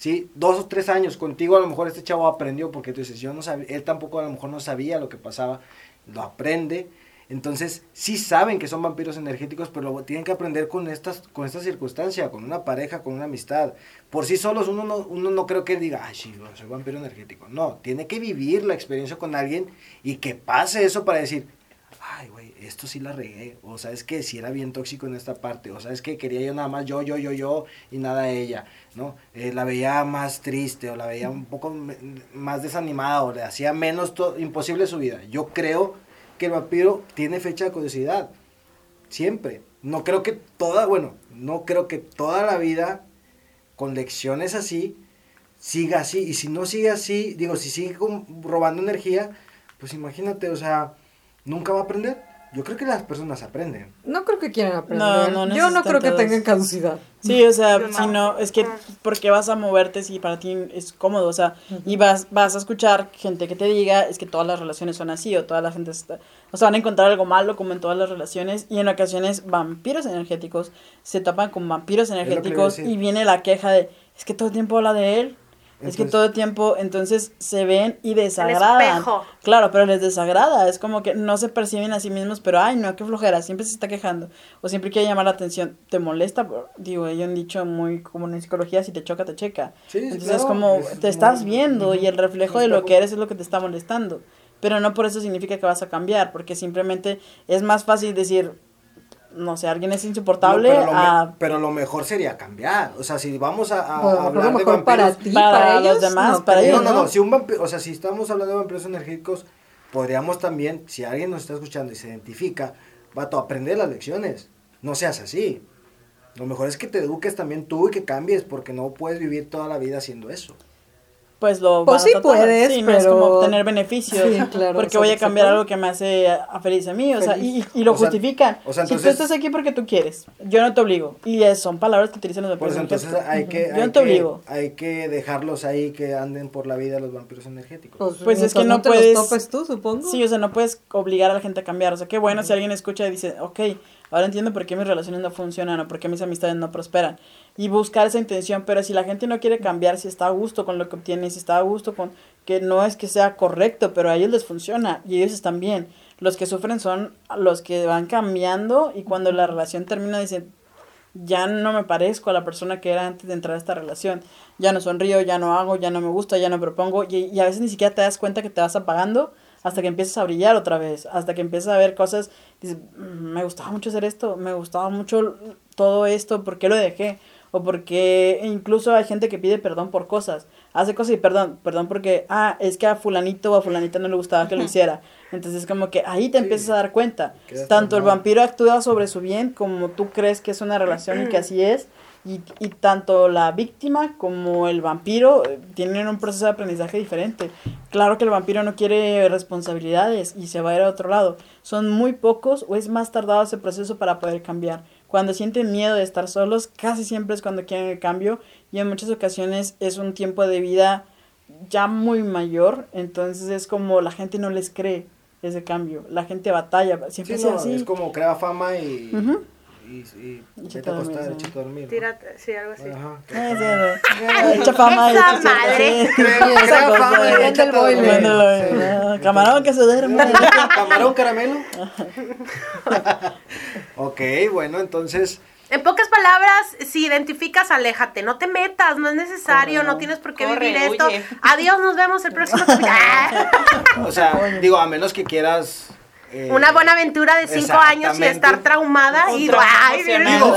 ¿Sí? Dos o tres años contigo, a lo mejor este chavo aprendió porque tú dices, yo no sabía, él tampoco a lo mejor no sabía lo que pasaba, lo aprende. Entonces, sí saben que son vampiros energéticos, pero lo tienen que aprender con estas, con esta circunstancia, con una pareja, con una amistad. Por sí solos uno no, uno no creo que diga, ay, sí, soy vampiro energético. No, tiene que vivir la experiencia con alguien y que pase eso para decir, ay, güey, esto sí la regué. O sabes que sí era bien tóxico en esta parte. O sabes que quería yo nada más yo, yo, yo, yo y nada ella, ¿no? Eh, la veía más triste o la veía un poco más desanimada o le hacía menos imposible su vida. Yo creo que el vampiro tiene fecha de curiosidad. Siempre. No creo que toda, bueno, no creo que toda la vida con lecciones así siga así. Y si no sigue así, digo, si sigue robando energía, pues imagínate, o sea, nunca va a aprender. Yo creo que las personas aprenden. No creo que quieran aprender. No, no Yo no creo que todos. tengan caducidad. Sí, o sea, si no, es que porque vas a moverte si para ti es cómodo, o sea, y vas, vas a escuchar gente que te diga, es que todas las relaciones son así, o toda la gente está, o sea, van a encontrar algo malo como en todas las relaciones, y en ocasiones vampiros energéticos se tapan con vampiros energéticos y viene la queja de, es que todo el tiempo habla de él, es que todo el tiempo, entonces se ven y desagradan. espejo. Claro, pero les desagrada, es como que no se perciben a sí mismos, pero ay, no, qué flojera, siempre se está quejando, o siempre quiere llamar la atención, ¿te molesta? Digo, hay un dicho muy común en psicología, si te choca, te checa. Sí, sí, Entonces claro, es como, es te estás viendo y el reflejo de lo que eres es lo que te está molestando, pero no por eso significa que vas a cambiar, porque simplemente es más fácil decir, no sé, alguien es insoportable No, pero, lo me- a... pero lo mejor sería cambiar. O sea, si vamos a, a O a lo mejor hablar de para vampiros- ti, Para para, los ellos. demás, no, para ellos, No, no, ¿no? no. Si un vampiro, o sea, si estamos hablando de vampiros energéticos, podríamos también, si alguien nos está escuchando y se identifica, vato, aprender las lecciones. No seas así. Lo mejor es que te eduques también tú y que cambies, porque no puedes vivir toda la vida haciendo eso. Pues lo Pues van a sí tratar. puedes, sí, no es pero- como obtener beneficios Sí, claro, porque voy a cambiar algo que me hace a feliz a mí o sea y, y lo O sea, justifican o sea, si tú entonces- estás aquí porque tú quieres yo no te obligo y es- son palabras que utilizan los Pues vampiros entonces hay que, hay, yo no te que, obligo. hay que dejarlos ahí que anden por la vida los vampiros energéticos. Pues, Pues es que no te puedes- los topes tú, supongo. sí o sea no puedes obligar a la gente a cambiar o sea qué bueno si alguien escucha y dice ok ahora entiendo por qué mis relaciones no funcionan o por qué mis amistades no prosperan y buscar esa intención pero si la gente no quiere cambiar si está a gusto con lo que obtiene si está a gusto con que no es que sea correcto pero a ellos les funciona y ellos están bien los que sufren son los que van cambiando y cuando la relación termina dicen ya no me parezco a la persona que era antes de entrar a esta relación. Ya no sonrío, ya no hago, ya no me gusta, ya no propongo. Y, y a veces ni siquiera te das cuenta que te vas apagando hasta que empiezas a brillar otra vez. Hasta que empiezas a ver cosas. Dices, "Mm, me gustaba mucho hacer esto, me gustaba mucho todo esto, ¿por qué lo dejé? O porque incluso hay gente que pide perdón por cosas. Hace cosas y perdón, perdón porque, ah, es que a fulanito o a fulanita no le gustaba que lo hiciera. Entonces como que ahí te empiezas a dar cuenta. Tanto el vampiro actúa sobre su bien como tú crees que es una relación y que así es. Y, y tanto la víctima como el vampiro eh, tienen un proceso de aprendizaje diferente. Claro que el vampiro no quiere responsabilidades y se va a ir a otro lado. Son muy pocos o es más tardado ese proceso para poder cambiar. Cuando sienten miedo de estar solos, casi siempre es cuando quieren el cambio y en muchas ocasiones es un tiempo de vida ya muy mayor, entonces es como la gente no les cree ese cambio, la gente batalla, siempre Sí, es no, así. es como crea fama y. y, y Y vete a acostar, sí. échate a dormir. ¿no? Tírate, sí, algo así. Ajá. Echa echa madre. eh. échate a dormir. Mándalo, Sí. eh. Camarón que se duerme. Camarón caramelo. ok, bueno, entonces En pocas palabras, si identificas, aléjate, no te metas, no es necesario, no tienes por qué Corre, vivir esto. huye. Adiós, nos vemos el próximo. O sea, digo, a menos que quieras. Eh, Una buena aventura de cinco años y estar traumada y ay. Digo,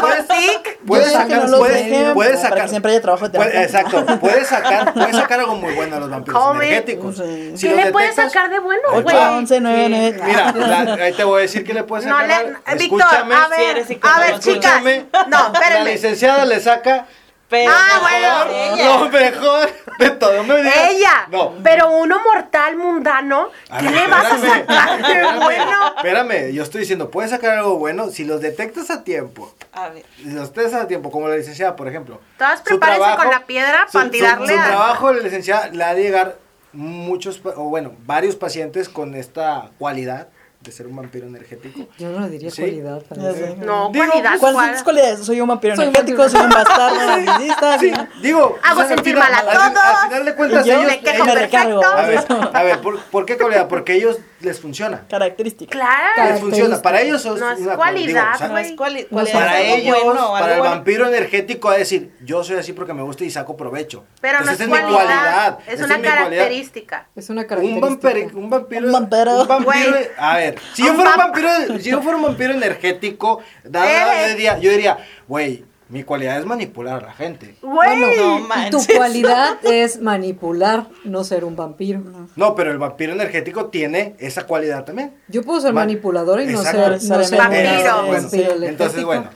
puedes, sick. puedes sacar, no puedes, puedes sacar. que siempre haya trabajo de puede- exacto, puedes sacar, puedes sacar algo muy bueno a los vampiros Come. energéticos. Sí. Si ¿Qué le puedes sacar de bueno, güey? once, nueve, nueve. Mira, la- ahí te voy a decir que le puedes No sacar. le, algo. Víctor, Escúchame, a si ver, eres a ver, chicas. No, La espérenme. licenciada le saca Pero Ah, mejor bueno. ella. lo mejor de todo. Me digas- Ella. No. Pero uno mortal mundano, A ¿qué ver, le vas a sacar de bueno? Espérame, yo estoy diciendo, puedes sacar algo bueno si los detectas a tiempo. A ver. Si los detectas a tiempo, como la licenciada, por ejemplo. Todas Su prepárense trabajo- con la piedra su- para su- tirarle su a... trabajo, la licenciada, le ha de llegar muchos, o bueno, varios pacientes con esta cualidad de ser un vampiro energético. Yo no le diría Sí. cualidad. para. No, Digo, cualidad, ¿Cuáles son tus cualidades? Soy un vampiro Soy un energético, vampiro. soy un bastardo, narcisista. Sí, digo. Hago sentir mal a al- Al, todos. final de cuentas, ellos. me quejo me ellos- recargo. perfecto. a ver, a ver, ¿por, por qué cualidad? Porque ellos les funciona. Característica. Claro. Les funciona. Para ellos es No es una cualidad, digo, o sea, No es cuali- No cualidad, para es ellos, bueno, para el bueno. vampiro energético, a decir, yo soy así porque me gusta y saco provecho. Pero no Entonces, es esa mi cualidad, es esa una mi cualidad. característica. Es una Un característica. vampiro, un vampiro, Un vampiro. un vampiro- a ver, si yo fuera un vamp- vampiro, si yo fuera un vampiro energético, diría, yo diría, güey, mi cualidad es manipular a la gente. Güey. No Y tu cualidad es manipular, no ser un vampiro. No, pero el vampiro energético tiene esa cualidad también. Yo puedo ser Ma- manipuladora y no ser, no ser Vampiro. Bueno, vampiro entonces, bueno,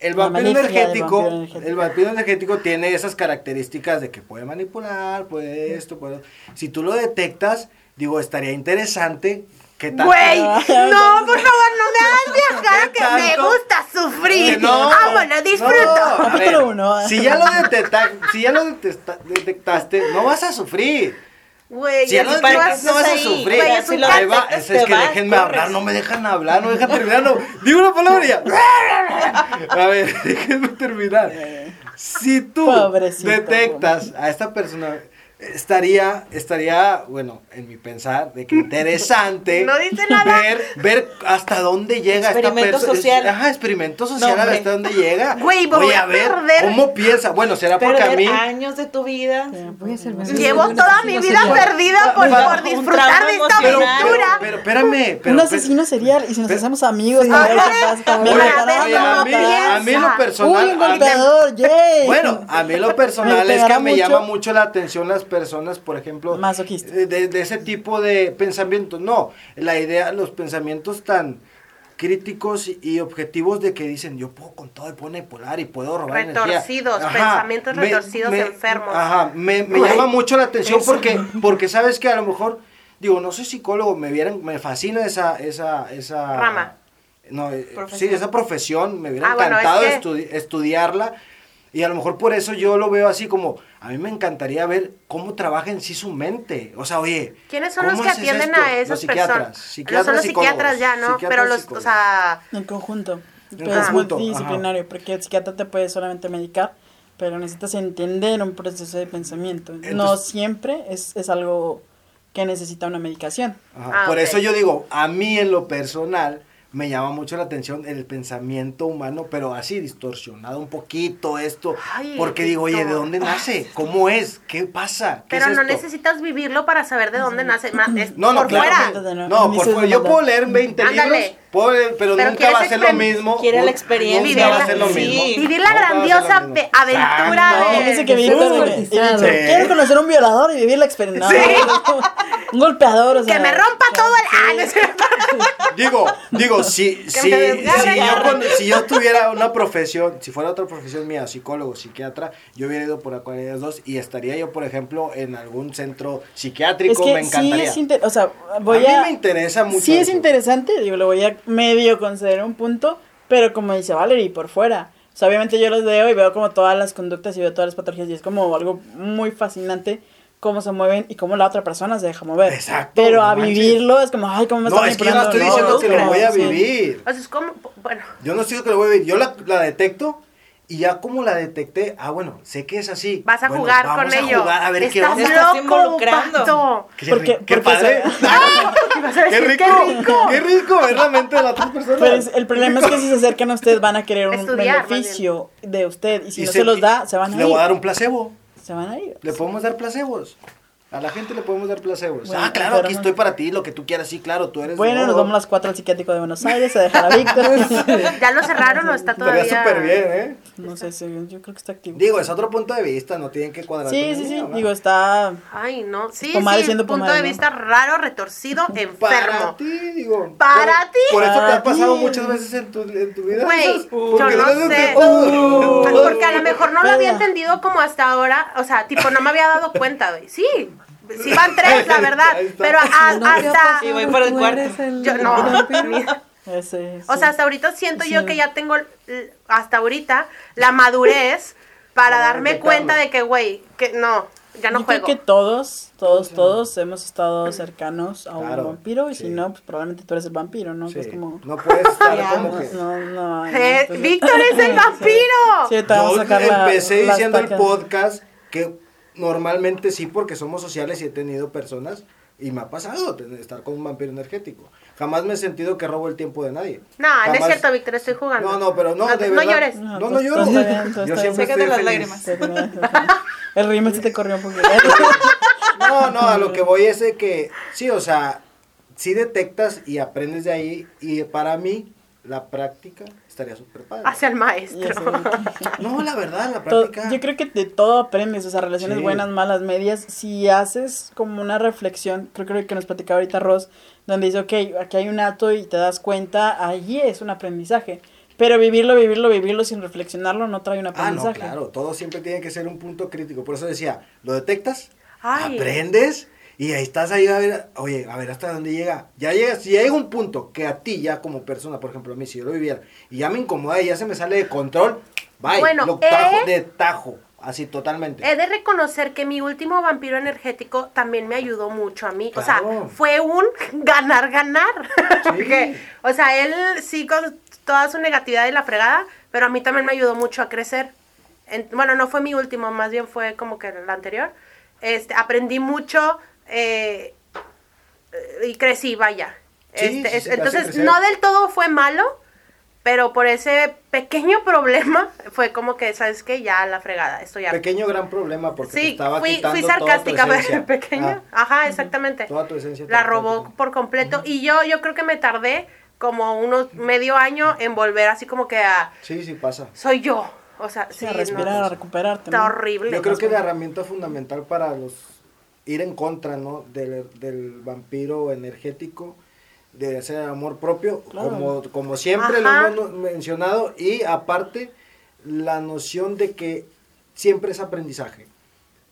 el vampiro energético, vampiro energético. el vampiro energético tiene esas características de que puede manipular, puede esto, puede... Si tú lo detectas, digo, estaría interesante ¿Qué tal? Güey, no, Ah, por favor, no me hagas viajar a ¿Qué que me tanto? gusta sufrir. No. Vámonos, disfruto. No, a ver, Capítulo uno. si ya lo, detecta- si ya lo detectaste, no vas a sufrir. Güey, Si ya lo que detectas, no vas a sufrir. güey, es Ahí va, es, que vas, déjenme corres. hablar, no me dejan hablar, no me dejan terminar, no. Digo una palabra y ya. A ver, déjenme terminar. Si tú Pobrecito. detectas a esta persona, estaría, estaría, bueno, en mi pensar, de que interesante No dice nada. ver, ver hasta dónde llega esta Experimento persona. social. Ajá, experimento social, No, a ver hasta dónde llega. Güey, voy Oye, a a ver, perder- ¿cómo piensa? Bueno, será porque a mí... años de tu vida. Voy a Llevo toda mi vida serial. perdida por, por disfrutar de esta Pero, emocional. pero, aventura. pero, espérame. Pero, un asesino serial y si nos pero- hacemos amigos Sí. a ver a mí, a mí lo personal. Uy, un golpeador, yay. Bueno, a mí lo personal Me es que me llama mucho la atención las personas, por ejemplo, Masoquista. de, de- ese tipo de pensamientos. No, la idea, los pensamientos tan críticos y, objetivos de que dicen yo puedo con todo y pone polar y puedo robar energía". Retorcidos, pensamientos retorcidos, enfermos. Ajá, me, me llama mucho la atención porque, porque sabes que a lo mejor, digo, no soy psicólogo, me vieran, me fascina esa, esa, esa Rama. No, eh, sí, esa profesión, me hubiera Ah, bueno, es encantado que- estudi- estudiarla. Y a lo mejor por eso yo lo veo así como, a mí me encantaría ver cómo trabaja en sí su mente. O sea, oye. ¿Quiénes son los ¿cómo que atienden esto? a esas los psiquiatras, personas? Psiquiatras, no son los psiquiatras ya, ¿no? psiquiatras, Pero los, o sea, En conjunto. Pero es multidisciplinario, porque el psiquiatra te puede solamente medicar, pero necesitas entender un proceso de pensamiento. no Entonces- siempre es, es algo que necesita una medicación. Ajá, Ah, por ok. eso yo digo, a mí en lo personal me llama mucho la atención el pensamiento humano, pero así distorsionado un poquito esto, Ay, porque digo, oye, ¿de dónde nace? ¿Cómo es? ¿Qué pasa? ¿Qué pero es no esto? necesitas vivirlo para saber de dónde nace. ma- es No, no, por claro. fuera. No, No, por fuera. Yo puedo leer 20 Ándale. libros, puedo leer, pero, Pero nunca va a ser lo mismo. quiere la Nunca experiencia, va a ser lo sí. mismo. Vivir la grandiosa aventura Exacto. de- que Sí. quiero conocer a un violador y vivir la experiencia. No, un golpeador, o sea. Que me rompa todo el. Ah, no es cierto. Digo, digo, si, si, si, yo, con- si yo tuviera una profesión, si fuera otra profesión mía, psicólogo, psiquiatra, yo hubiera ido por aquellas dos y estaría yo, por ejemplo, en algún centro Es psiquiátrico, que me sí encantaría. es inter- o sea, voy a a, mí me interesa mucho. sí es eso. interesante, digo, lo voy a medio considerar un punto, pero como dice Valerie, por fuera. O sea, obviamente yo los veo y veo como todas las conductas y veo todas las patologías y es como algo muy fascinante cómo se mueven y cómo la otra persona se deja mover. Exacto, Pero no a manches. vivirlo es como, ay, cómo me No, está es que yo no estoy diciendo que lo voy a vivir. O sea, es como. Bueno. Yo no estoy diciendo que lo voy a vivir. Yo la, la detecto y ya como la detecté, ah, bueno, sé que es así. Vas a Bueno, jugar vamos con a ello. jugar a ver qué Estás onda. Estás loco, involucrando. pato. Qué, Porque- qué porque padre. Qué rico, qué rico. qué rico ver la mente de las otras personas. Pero es- el problema es que si se acercan a usted van a querer un Estudiar, beneficio de usted y si Y no se, los da, se van a Le ir. voy a dar un placebo. Le podemos dar placebos. A la gente le podemos dar placebos. Bueno, ah, claro, aquí estoy para ti, lo que tú quieras. Sí, claro, tú eres. Bueno, nos no, vamos las cuatro al psiquiátrico de Buenos Aires a dejar a Víctor. ¿Ya lo cerraron o está todavía? súper bien, ¿eh? no sé, sí, yo creo que está activo. Digo, es otro punto de vista, no tienen que cuadrar. Sí, sí, sí. Digo, está. Ay, no. Sí, Pomade sí. punto pomade, de ¿no? vista raro, retorcido, Para enfermo. ti, digo. Para ti. Por eso te Para ha pasado muchas veces en tu, en tu vida. Güey, no sé. Porque a lo mejor no lo había entendido como hasta ahora. O sea, tipo, no me había dado cuenta, güey. Sí. Sí van tres, la verdad. Pero a- No hasta. voy por el cuarto. el Yo no. vampiro. Ese, O sea, hasta ahorita siento yo que ya tengo, hasta ahorita, la madurez para Para darme cuenta de que, güey, que no, ya no Yo juego. creo que todos, todos, todos hemos estado cercanos a un Claro, vampiro y si no, pues probablemente tú eres el vampiro, ¿no? Que es como... No puedes estar como No, que. no, no, Eh, Víctor es el vampiro. Sí, te vamos Yo a sacar la- empecé diciendo el podcast que normalmente sí, porque somos sociales y he tenido personas y me ha pasado tener- estar con un vampiro energético. Jamás me he sentido que robo el tiempo de nadie. No, no es cierto, Víctor, estoy jugando. No, no, pero no, de no llores. No, No, no, lloro. Yo siempre estoy feliz. las lágrimas. El rímel se te corrió un poquito. No, no, a lo que voy es de que, sí, o sea, sí detectas y aprendes de ahí y para mí la práctica estaría súper padre. Hacia el maestro. No, la verdad, la todo- práctica. yo creo que de todo aprendes, o sea, relaciones Sí. buenas, malas, medias. Si haces como una reflexión, creo, creo que nos platicaba ahorita Ross, donde dice, ok, aquí hay un acto y te das cuenta, allí es un aprendizaje. Pero vivirlo, vivirlo, vivirlo sin reflexionarlo no trae un Ah, no, aprendizaje. claro, todo siempre tiene que ser un punto crítico. Por eso decía, lo detectas, Ay. aprendes Y ahí estás ahí a ver, oye, a ver hasta dónde llega. Ya llega, si llega un punto que a ti ya como persona, por ejemplo, a mí, si yo lo viviera, y ya me incomoda y ya se me sale de control, bye, Bueno, lo tajo eh, de tajo, así totalmente. He de reconocer que mi último vampiro energético también me ayudó mucho a mí. O sea, fue un ganar-ganar. Sí. Porque, o sea, él sí con toda su negatividad y la fregada, pero a mí también me ayudó mucho a crecer. En- bueno, no fue mi último, más bien fue como que el anterior. Este, aprendí mucho eh, y crecí, vaya. Sí, Este, sí, es- sí, te entonces, no del todo fue malo, pero por ese pequeño problema fue como que, ¿sabes qué? Ya la fregada, estoy harta. Pequeño gran problema porque te Sí, estaba fui, quitando fui toda tu sarcástica, esencia. pequeño. Ah, Ajá, exactamente. toda tu esencia. te La robó por completo. Y yo, yo creo que me tardé como unos medio año en volver así como que a Sí, sí pasa. soy yo. O sea, Sí, sí, a no, a recuperarte. está ¿no? horrible. Yo creo que la herramienta fundamental para los ir en contra, ¿no? Del, del vampiro energético debe ser el amor propio, Claro. como, como siempre Ajá. lo hemos mencionado, y aparte la noción de que siempre es aprendizaje.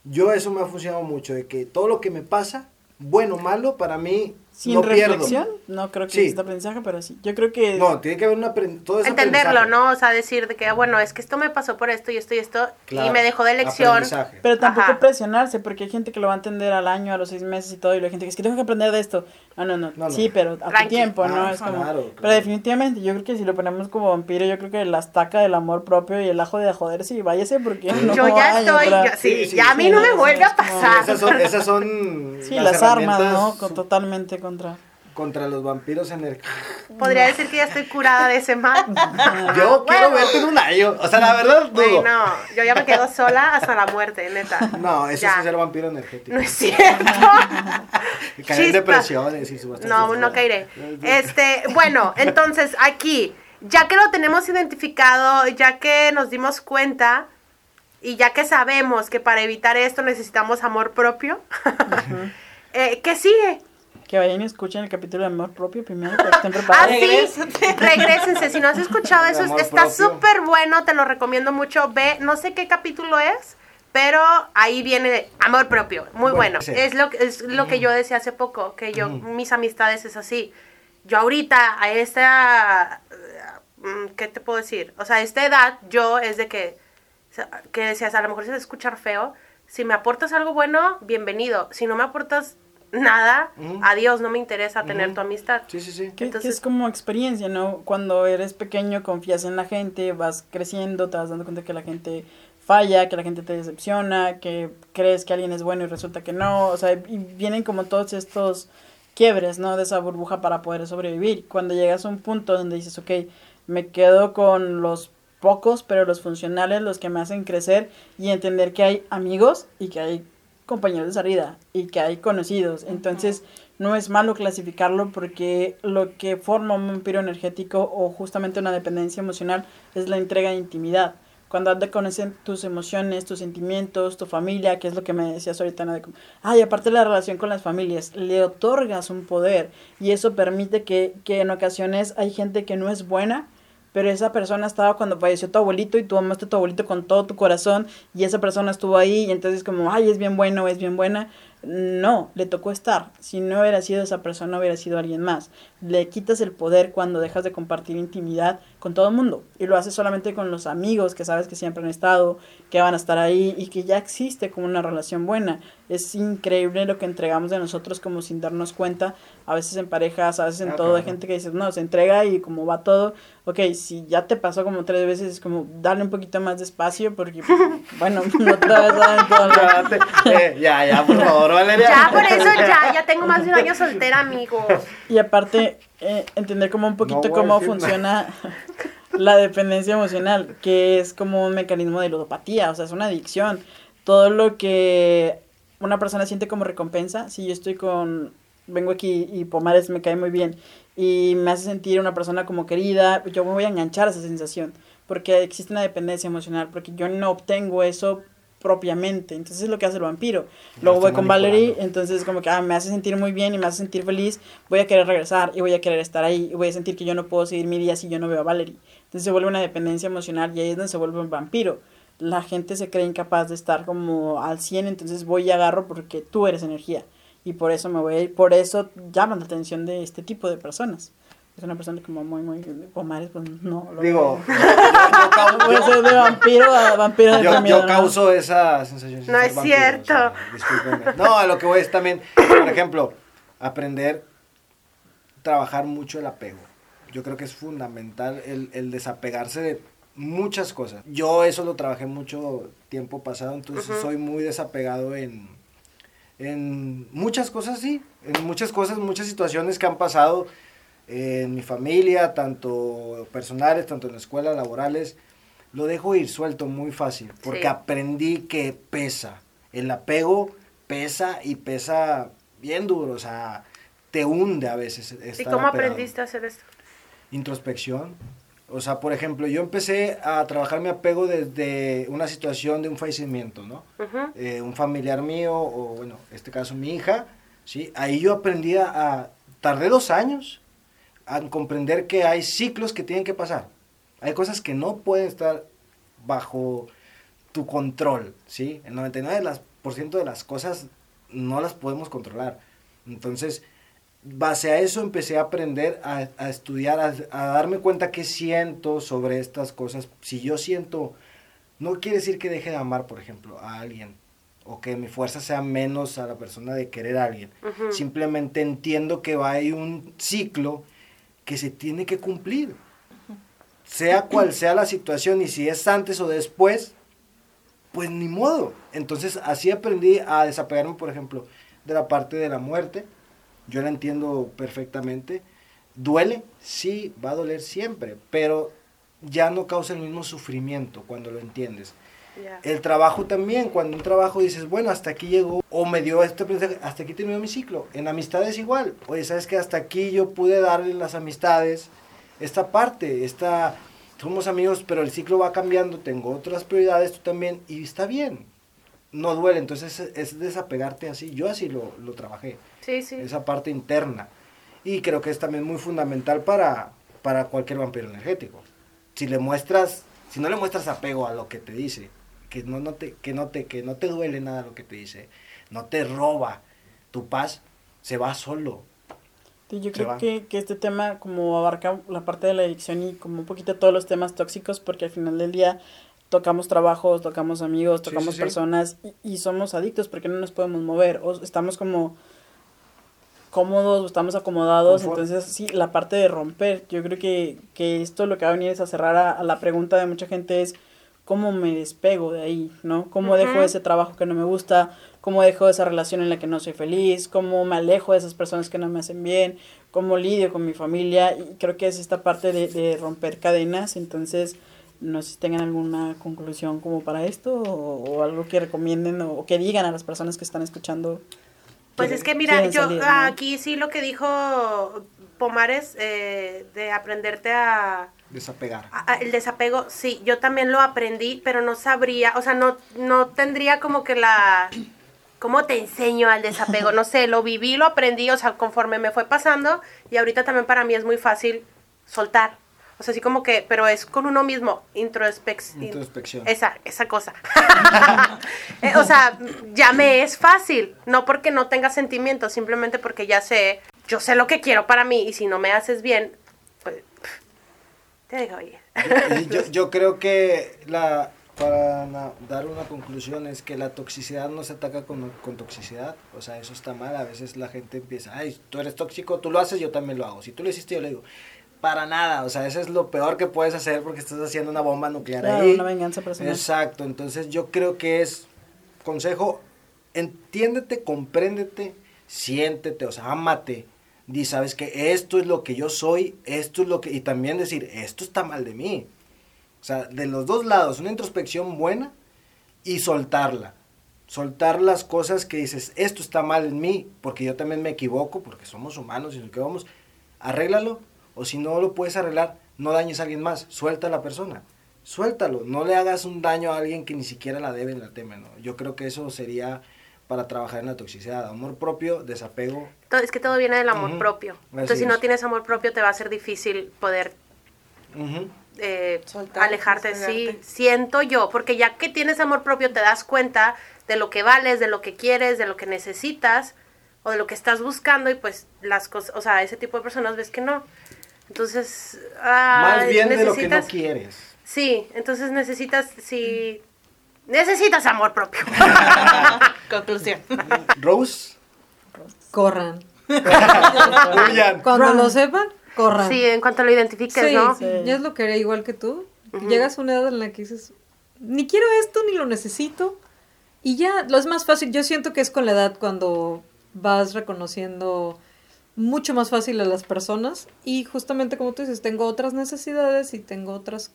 Yo eso me ha funcionado mucho, de que todo lo que me pasa, bueno o malo, para mí Sin no reflexión, pierdo. no creo que Sí. este aprendizaje, pero sí. Yo creo que No, tiene que haber un aprendizaje. Entenderlo, aprendizaje. ¿no? O sea, decir de que, bueno, es que esto me pasó por esto y esto y esto, y me dejó de lección. Pero tampoco Ajá. presionarse, porque hay gente que lo va a entender al año, a los seis meses y todo, y la gente que es que tengo que aprender de esto. No, no, no, No, no. sí, pero a tu tiempo, ¿no? Ah, es como... claro, Pero definitivamente, yo creo que si lo ponemos como vampiro, yo creo que la estaca del amor propio y el ajo de joderse y váyase porque no yo ya estoy, yo- sí, Sí, sí, ya a sí, mí no me sí, vuelve a pasar. Esas son, esas son Sí, las, armas, herramientas ¿no? Con- totalmente contra... contra los vampiros energéticos. Podría decir que ya estoy curada de ese mal. Yo quiero verte en un año. O sea, la verdad, dudo. Bueno, yo ya me quedo sola hasta la muerte, neta. No, eso Ya. es ser vampiro energético. No es cierto. Y caer en depresiones y subastas No, no caeré. Este, bueno, entonces aquí, ya que lo tenemos identificado, ya que nos dimos cuenta y ya que sabemos que para evitar esto necesitamos amor propio, eh, ¿qué sigue? Que vayan y escuchen el capítulo de amor propio primero, para que estén preparados. Ah, sí, regrésense. Si no has escuchado eso, está súper bueno, te lo recomiendo mucho. Ve, no sé qué capítulo es, pero ahí viene de amor propio. Muy Bueno, bueno. sí. Es lo, que- es lo que yo decía hace poco, que yo, mis amistades es así. Yo ahorita, a esta, mm, ¿qué te puedo decir? O sea, a esta edad, yo es de que, que decías, a lo mejor se va a escuchar feo. Si me aportas algo bueno, bienvenido. Si no me aportas nada, adiós, no me interesa tener tu amistad. Sí, sí, sí. Que, que Entonces- es como experiencia, ¿no? Cuando eres pequeño confías en la gente, vas creciendo, te vas dando cuenta que la gente falla, que la gente te decepciona, que crees que alguien es bueno y resulta que no, o sea, y vienen como todos estos quiebres, ¿no? De esa burbuja para poder sobrevivir. Cuando llegas a un punto donde dices, ok, me quedo con los pocos, pero los funcionales, los que me hacen crecer y entender que hay amigos y que hay compañeros de salida y que hay conocidos. Entonces, no es malo clasificarlo porque lo que forma un vampiro energético o justamente una dependencia emocional es la entrega de intimidad. Cuando has de conocer tus emociones, tus sentimientos, tu familia, que es lo que me decías ahorita, ¿no? De como, ay, aparte la relación con las familias, le otorgas un poder y eso permite que, que en ocasiones hay gente que no es buena, pero esa persona estaba cuando falleció tu abuelito y tú amaste tu abuelito con todo tu corazón y esa persona estuvo ahí y entonces como, ay, es bien bueno, es bien buena. No, le tocó estar. Si no hubiera sido esa persona, hubiera sido alguien más. Le quitas el poder cuando dejas de compartir intimidad con todo el mundo y lo haces solamente con los amigos que sabes que siempre han estado, que van a estar ahí y que ya existe como una relación buena. Es increíble lo que entregamos de nosotros como sin darnos cuenta, a veces en parejas, a veces en todo, hay gente que dice, no, se entrega y como va todo, ok, si ya te pasó como tres veces, es como darle un poquito más de espacio porque, bueno, no te vas a dar en todo Ya, te- eh, ya, ya, por favor, Valeria. Ya, por eso ya, ya tengo más de un año soltera, amigos. Y aparte, eh, entender como un poquito No cómo funciona la dependencia emocional, que es como un mecanismo de ludopatía, o sea, es una adicción. Todo lo que una persona siente como recompensa, si yo estoy con, vengo aquí y Pomares me cae muy bien y me hace sentir una persona como querida, yo me voy a enganchar a esa sensación, porque existe una dependencia emocional, porque yo no obtengo eso propiamente, entonces es lo que hace el vampiro. Luego voy con Valerie, entonces como que ah, me hace sentir muy bien y me hace sentir feliz, voy a querer regresar y voy a querer estar ahí y voy a sentir que yo no puedo seguir mi día si yo no veo a Valerie. Entonces se vuelve una dependencia emocional y ahí es donde se vuelve un vampiro. La gente se cree incapaz de estar como al 100, entonces voy y agarro porque tú eres energía. y por eso me voy a ir, por eso llaman la atención de este tipo de personas. Es una persona como muy, muy, Pomares, pues no. Lo Digo, yo, yo, yo, de vampiro a vampiro de Yo, yo causo esa sensación. No es cierto. No, a lo que voy es también, por ejemplo, aprender, trabajar mucho el apego. Yo creo que es fundamental el, el desapegarse de muchas cosas. Yo eso lo trabajé mucho tiempo pasado, entonces soy muy desapegado en, en muchas cosas, sí, en muchas cosas, muchas situaciones que han pasado en mi familia, tanto personales, tanto en la escuela, laborales, lo dejo ir suelto muy fácil, porque aprendí que pesa. El apego pesa y pesa bien duro, o sea, te hunde a veces. ¿Y cómo aprendiste a hacer esto? Introspección. O sea, por ejemplo, yo empecé a trabajar mi apego desde una situación de un fallecimiento, ¿no? Eh, un familiar mío, o bueno, en este caso mi hija, ¿sí? Ahí yo aprendí a, tardé dos años a comprender que hay ciclos que tienen que pasar. Hay cosas que no pueden estar bajo tu control, ¿sí? El 99% de las cosas no las podemos controlar. Entonces, base a eso empecé a aprender a, a estudiar, a, a, darme cuenta qué siento sobre estas cosas. Si yo siento, no quiere decir que deje de amar, por ejemplo, a alguien, o que mi fuerza sea menos a la persona de querer a alguien. Simplemente entiendo que va a ir un ciclo que se tiene que cumplir. Sea cual sea la situación y si es antes o después, pues ni modo. Entonces así aprendí a desapegarme, por ejemplo, de la parte de la muerte. Yo la entiendo perfectamente. Duele, sí, va a doler siempre, pero ya no causa el mismo sufrimiento cuando lo entiendes. El trabajo también, cuando un trabajo dices, bueno, hasta aquí llegó, o me dio este hasta aquí terminó mi ciclo. En amistades igual, oye, sabes que hasta aquí yo pude darle las amistades, esta parte, esta, somos amigos, pero el ciclo va cambiando, tengo otras prioridades, tú también, y está bien, no duele, entonces es, desapegarte así, yo así lo, lo trabajé, sí, sí. esa parte interna, y creo que es también muy fundamental para, para cualquier vampiro energético. Si le muestras, si no le muestras apego a lo que te dice, que no, no te, que, no te, que no te duele nada lo que te dice, no te roba tu paz, se va solo. yo creo que, que, este tema como abarca la parte de la adicción y como un poquito todos los temas tóxicos, porque al final del día tocamos trabajos, tocamos amigos, tocamos personas y, somos adictos porque no nos podemos mover, o estamos como cómodos, o estamos acomodados, entonces sí, la parte de romper, yo creo que, que esto lo que va a venir es a cerrar a la pregunta de mucha gente es cómo me despego de ahí, ¿no? Cómo dejo ese trabajo que no me gusta, cómo dejo esa relación en la que no soy feliz, cómo me alejo de esas personas que no me hacen bien, cómo lidio con mi familia. Y creo que es esta parte de, de romper cadenas. Entonces, no sé si tengan alguna conclusión como para esto o, algo que recomienden o, que digan a las personas que están escuchando. Pues es que mira, yo aquí sí lo que dijo Pomares eh, de aprenderte a Desapegar. el desapego, sí, yo también lo aprendí, pero no sabría, o sea, no, no tendría como que la... ¿Cómo te enseño al desapego? No sé, lo viví, lo aprendí, o sea, conforme me fue pasando y ahorita también para mí es muy fácil soltar. O sea, así como que, pero es con uno mismo, introspección. Introspección. Esa, esa cosa. Eh, o sea, ya me es fácil, no porque no tenga sentimientos, simplemente porque ya sé, yo sé lo que quiero para mí y si no me haces bien, te dejo ir. yo, yo creo que la, para dar una conclusión es que la toxicidad no se ataca con, con, toxicidad, o sea, eso está mal, a veces la gente empieza, ay, tú eres tóxico, tú lo haces, yo también lo hago, si tú lo hiciste, yo le digo, para nada, o sea, eso es lo peor que puedes hacer porque estás haciendo una bomba nuclear claro, ahí. una venganza personal. Exacto, entonces yo creo que es, consejo, entiéndete, compréndete, siéntete, o sea, ámate, di, sabes que esto es lo que yo soy, esto es lo que, y también decir, esto está mal de mí. O sea, de los dos lados, una introspección buena y soltarla. Soltar las cosas que dices, esto está mal en mí, porque yo también me equivoco, porque somos humanos y nos equivocamos. Arréglalo, o si no lo puedes arreglar, no dañes a alguien más, suelta a la persona. Suéltalo, no le hagas un daño a alguien que ni siquiera la debe ni la teme, ¿no? Yo creo que eso sería para trabajar en la toxicidad. Amor propio, desapego. es que todo viene del amor propio. Entonces, si no tienes amor propio, te va a ser difícil poder eh, alejarte. Sí, siento yo, porque ya que tienes amor propio, te das cuenta de lo que vales, de lo que quieres, de lo que necesitas. o de lo que estás buscando y pues las cosas, o sea, ese tipo de personas ves que no. Entonces, ah, Más bien de lo que no quieres. Sí, entonces necesitas, sí, necesitas amor propio. Conclusión. Rose. Corran. Huyan. Cuando lo sepan, corran. Sí, en cuanto lo identifiques, Sí, ¿no? sí, yo es lo que haré igual que tú. Llegas a una edad en la que dices, ni quiero esto, ni lo necesito. Y ya, lo es más fácil. Yo siento que es con la edad cuando vas reconociendo mucho más fácil a las personas. Y justamente como tú dices, tengo otras necesidades y tengo otras...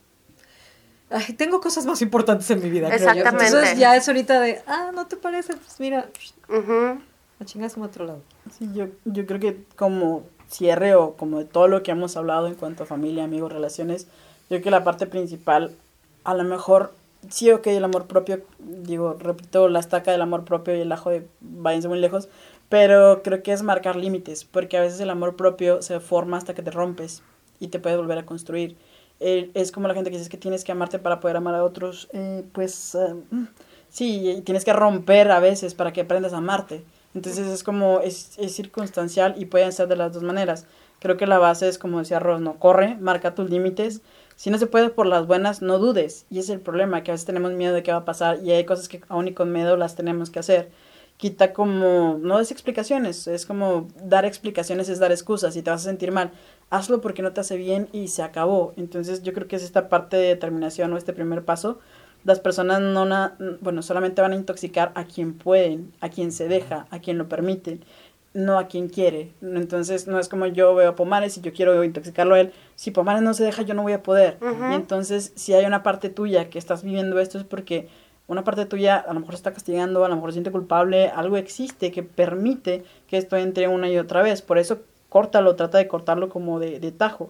Ay, tengo cosas más importantes en mi vida. creo yo. Exactamente. Entonces ya es ahorita de, ah, ¿no te parece? Pues mira, Ujú. a chingas a otro lado. Sí, yo, yo creo que como cierre o como de todo lo que hemos hablado en cuanto a familia, amigos, relaciones, yo creo que la parte principal, a lo mejor, sí, ok, el amor propio, digo, repito, la estaca del amor propio y el ajo de váyanse muy lejos, pero creo que es marcar límites, porque a veces el amor propio se forma hasta que te rompes y te puedes volver a construir. Eh, es como la gente que dice que tienes que amarte para poder amar a otros, eh, pues eh, mm, sí, tienes que romper a veces para que aprendas a amarte. Entonces es como, es, circunstancial y pueden ser de las dos maneras. Creo que la base es como decía Ross, no, corre, marca tus límites. Si no se puede por las buenas, no dudes. Y es el problema, que a veces tenemos miedo de qué va a pasar y hay cosas que aún con miedo las tenemos que hacer. Quita como, no es explicaciones, es como dar explicaciones es dar excusas y te vas a sentir mal. Hazlo porque no te hace bien y se acabó. Entonces yo creo que es esta parte de determinación o este primer paso. Las personas no, na- bueno, solamente van a intoxicar a quien pueden, a quien se deja, a quien lo permiten no a quien quiere. Entonces, no es como yo veo a Pomares y yo quiero intoxicarlo a él. Si Pomares no se deja, yo no voy a poder. Y entonces, si hay una parte tuya que estás viviendo esto, es porque una parte tuya a lo mejor está castigando, a lo mejor se siente culpable, algo existe que permite que esto entre una y otra vez. Por eso, córtalo, trata de cortarlo como de, de tajo.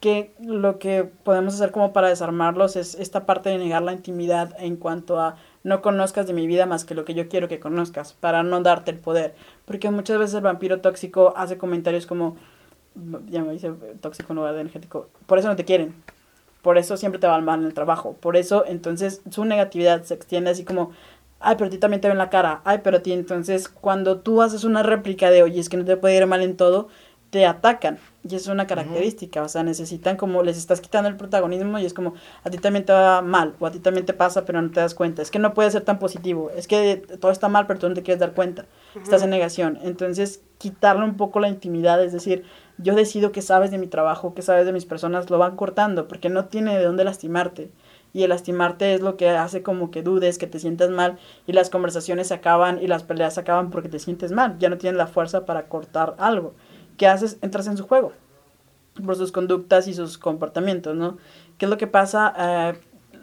Que lo que podemos hacer como para desarmarlos es esta parte de negar la intimidad en cuanto a no conozcas de mi vida más que lo que yo quiero que conozcas, para no darte el poder. Porque muchas veces el vampiro tóxico hace comentarios como, ya me dice tóxico en lugar de energético, por eso no te quieren, por eso siempre te va mal en el trabajo, por eso entonces su negatividad se extiende así como, ay, pero a ti también te ven la cara, ay, pero a ti entonces cuando tú haces una réplica de, oye, es que no te puede ir mal en todo, te atacan. Y es una característica, o sea, necesitan como, les estás quitando el protagonismo y es como, a ti también te va mal, o a ti también te pasa, pero no te das cuenta. Es que no puede ser tan positivo, es que todo está mal, pero tú no te quieres dar cuenta, estás en negación. Entonces, quitarle un poco la intimidad, es decir, yo decido que sabes de mi trabajo, que sabes de mis personas, lo van cortando, porque no tiene de dónde lastimarte. Y el lastimarte es lo que hace como que dudes, que te sientas mal, y las conversaciones se acaban y las peleas se acaban porque te sientes mal, ya no tienes la fuerza para cortar algo. ¿Qué haces? Entras en su juego por sus conductas y sus comportamientos, ¿no? ¿Qué es lo que pasa? Eh,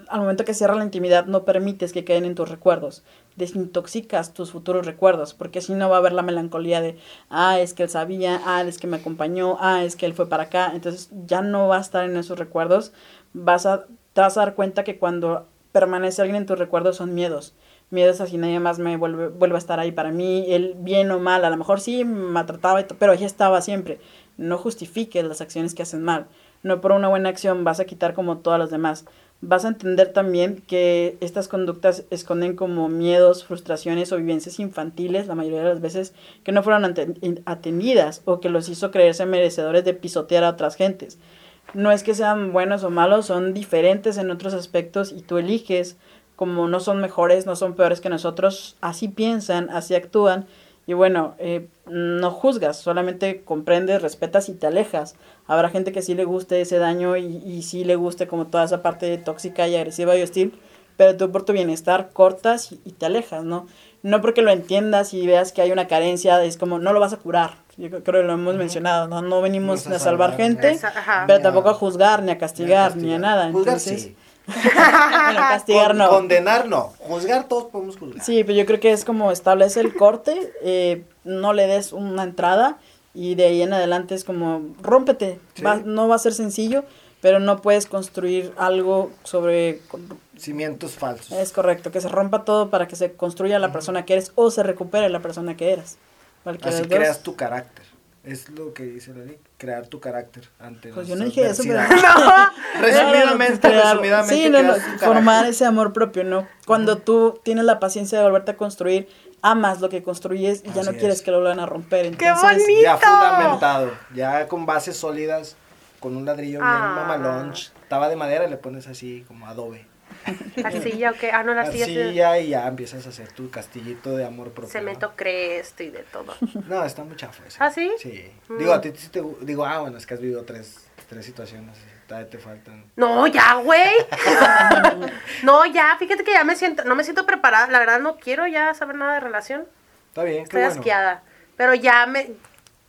al momento que cierra la intimidad no permites que queden en tus recuerdos, desintoxicas tus futuros recuerdos, porque así no va a haber la melancolía de, ah, es que él sabía, ah, es que me acompañó, ah, es que él fue para acá, entonces ya no va a estar en esos recuerdos, vas a, vas a dar cuenta que cuando permanece alguien en tus recuerdos son miedos, miedos así nadie más me vuelve, vuelve a estar ahí para mí, él bien o mal, a lo mejor sí maltrataba, pero ahí estaba siempre, no justifiques las acciones que hacen mal, no por una buena acción vas a quitar como todas las demás, vas a entender también que estas conductas esconden como miedos, frustraciones o vivencias infantiles, la mayoría de las veces, que no fueron atendidas o que los hizo creerse merecedores de pisotear a otras gentes. No es que sean buenos o malos, son diferentes en otros aspectos y tú eliges como no son mejores, no son peores que nosotros, así piensan, así actúan y bueno, eh, no juzgas, solamente comprendes, respetas y te alejas. Habrá gente que sí le guste ese daño y, y sí le guste como toda esa parte tóxica y agresiva y hostil, pero tú por tu bienestar cortas y, y te alejas, ¿no? No porque lo entiendas y veas que hay una carencia, es como no lo vas a curar. Yo creo que lo hemos mencionado, ¿no? No venimos a a salvar salvar. gente, Esa- pero Ni a- tampoco a juzgar, ni a castigar, ni a nada. Juzgar Entonces, sí. bueno, castigar Con- no. Condenar no. Juzgar todos podemos juzgar. Sí, pero yo creo que es como establece el corte, eh, no le des una entrada y de ahí en adelante es como rómpete. Sí. Va- no va a ser sencillo, pero no puedes construir algo sobre... Cimientos falsos. Es correcto, que se rompa todo para que se construya la persona que eres o se recupere la persona que eras. Así creas tu carácter. Es lo que dice la ley. Crear tu carácter ante Pues yo no dije eso, pero... No, Resumidamente, no, crear- resumidamente, sí, no, no, formar ese amor propio, ¿no? Cuando tú tienes la paciencia de volverte a construir, amas lo que construyes y ya no quieres es. que lo vuelvan a romper. ¡Qué Entonces, bonito! Ya fundamentado, ya con bases sólidas, con un ladrillo bien Ah. mamalón. Estaba de madera, le pones así como adobe. Arcilla o qué? Ah, no, la arcilla ya y ya empiezas a hacer tu castillito de amor propio. cemento cresto y de todo. No, está muy chafo eso. ¿Ah, sí? Sí. Mm. Digo, a ti sí te digo, ah, bueno, es que has vivido tres, tres situaciones. Todavía te faltan. No, ya, güey. no, ya, fíjate que ya me siento, no me siento preparada. La verdad no quiero ya saber nada de relación. Está bien, qué Estoy bueno. asqueada. Pero ya me,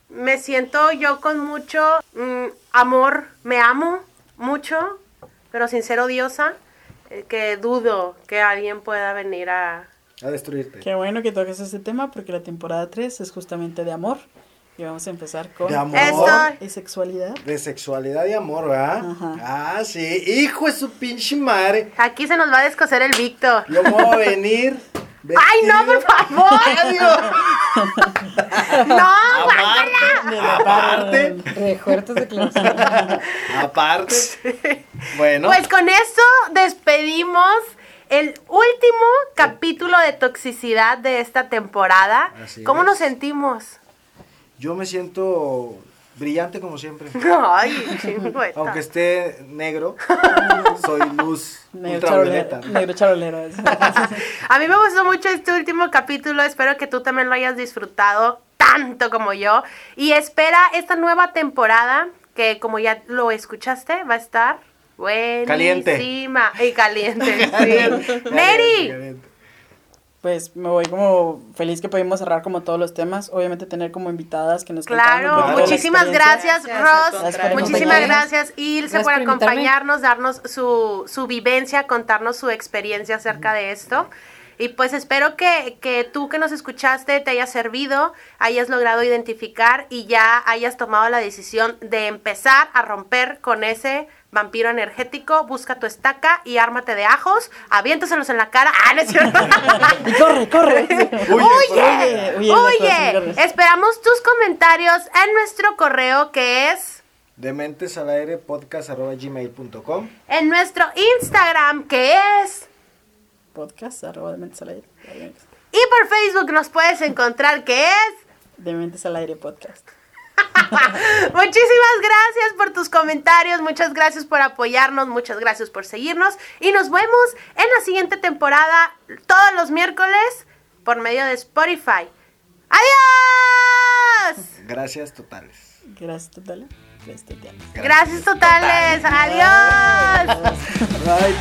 me siento yo con mucho mm, amor. Me amo mucho, pero sin ser odiosa. Que dudo que alguien pueda venir a... A destruirte. Qué bueno que toques este tema porque la temporada 3 es justamente de amor. Y vamos a empezar con De amor. Y sexualidad. De sexualidad y amor, ¿verdad? Ajá. Ah, sí. Hijo de su pinche madre. Aquí se nos va a descoser el Víctor. Yo me voy a venir. ¡Ay, no, por favor! ¡No, Aparte, aparte, Refuertes declaraciones. aparte. Bueno, Pues con esto despedimos el último capítulo de toxicidad de esta temporada. Así ¿Cómo es. nos sentimos? yo me siento brillante como siempre. Ay. Aunque esté negro, soy luz Negro ultravioleta. charolero. Negro charolero. A mí me gustó mucho este último capítulo. Espero que tú también lo hayas disfrutado tanto como yo. Y espera esta nueva temporada que, como ya lo escuchaste, va a estar buenísima. Caliente. Y caliente, sí. Caliente, Neri. caliente. Pues me voy como feliz que pudimos cerrar como todos los temas. Obviamente tener como invitadas que nos Claro, muchísimas gracias, Ross. Muchísimas Gracias. Ilse, Gracias por acompañarnos, darnos su, su vivencia, contarnos su experiencia acerca de esto. Y pues espero que, que tú que nos escuchaste te haya servido, hayas logrado identificar y ya hayas tomado la decisión de empezar a romper con ese vampiro energético. Busca tu estaca y ármate de ajos, aviéntaselos en la cara. ¡Ah, no es cierto! Y corre, corre. ¡Huye! Huye, huye, ¡Huye! lejos, Esperamos tus comentarios en nuestro correo que es Dementes al aire podcast arroba gmail.com. en nuestro Instagram que es Podcast, arroba de mentes al aire. y por Facebook nos puedes encontrar que es De mentes al aire podcast. Muchísimas gracias por tus comentarios, muchas gracias por apoyarnos, muchas gracias por seguirnos y nos vemos en la siguiente temporada todos los miércoles por medio de Spotify. ¡Adiós! Gracias totales. Gracias, totales. Gracias, totales. Gracias totales. Adiós. Ay.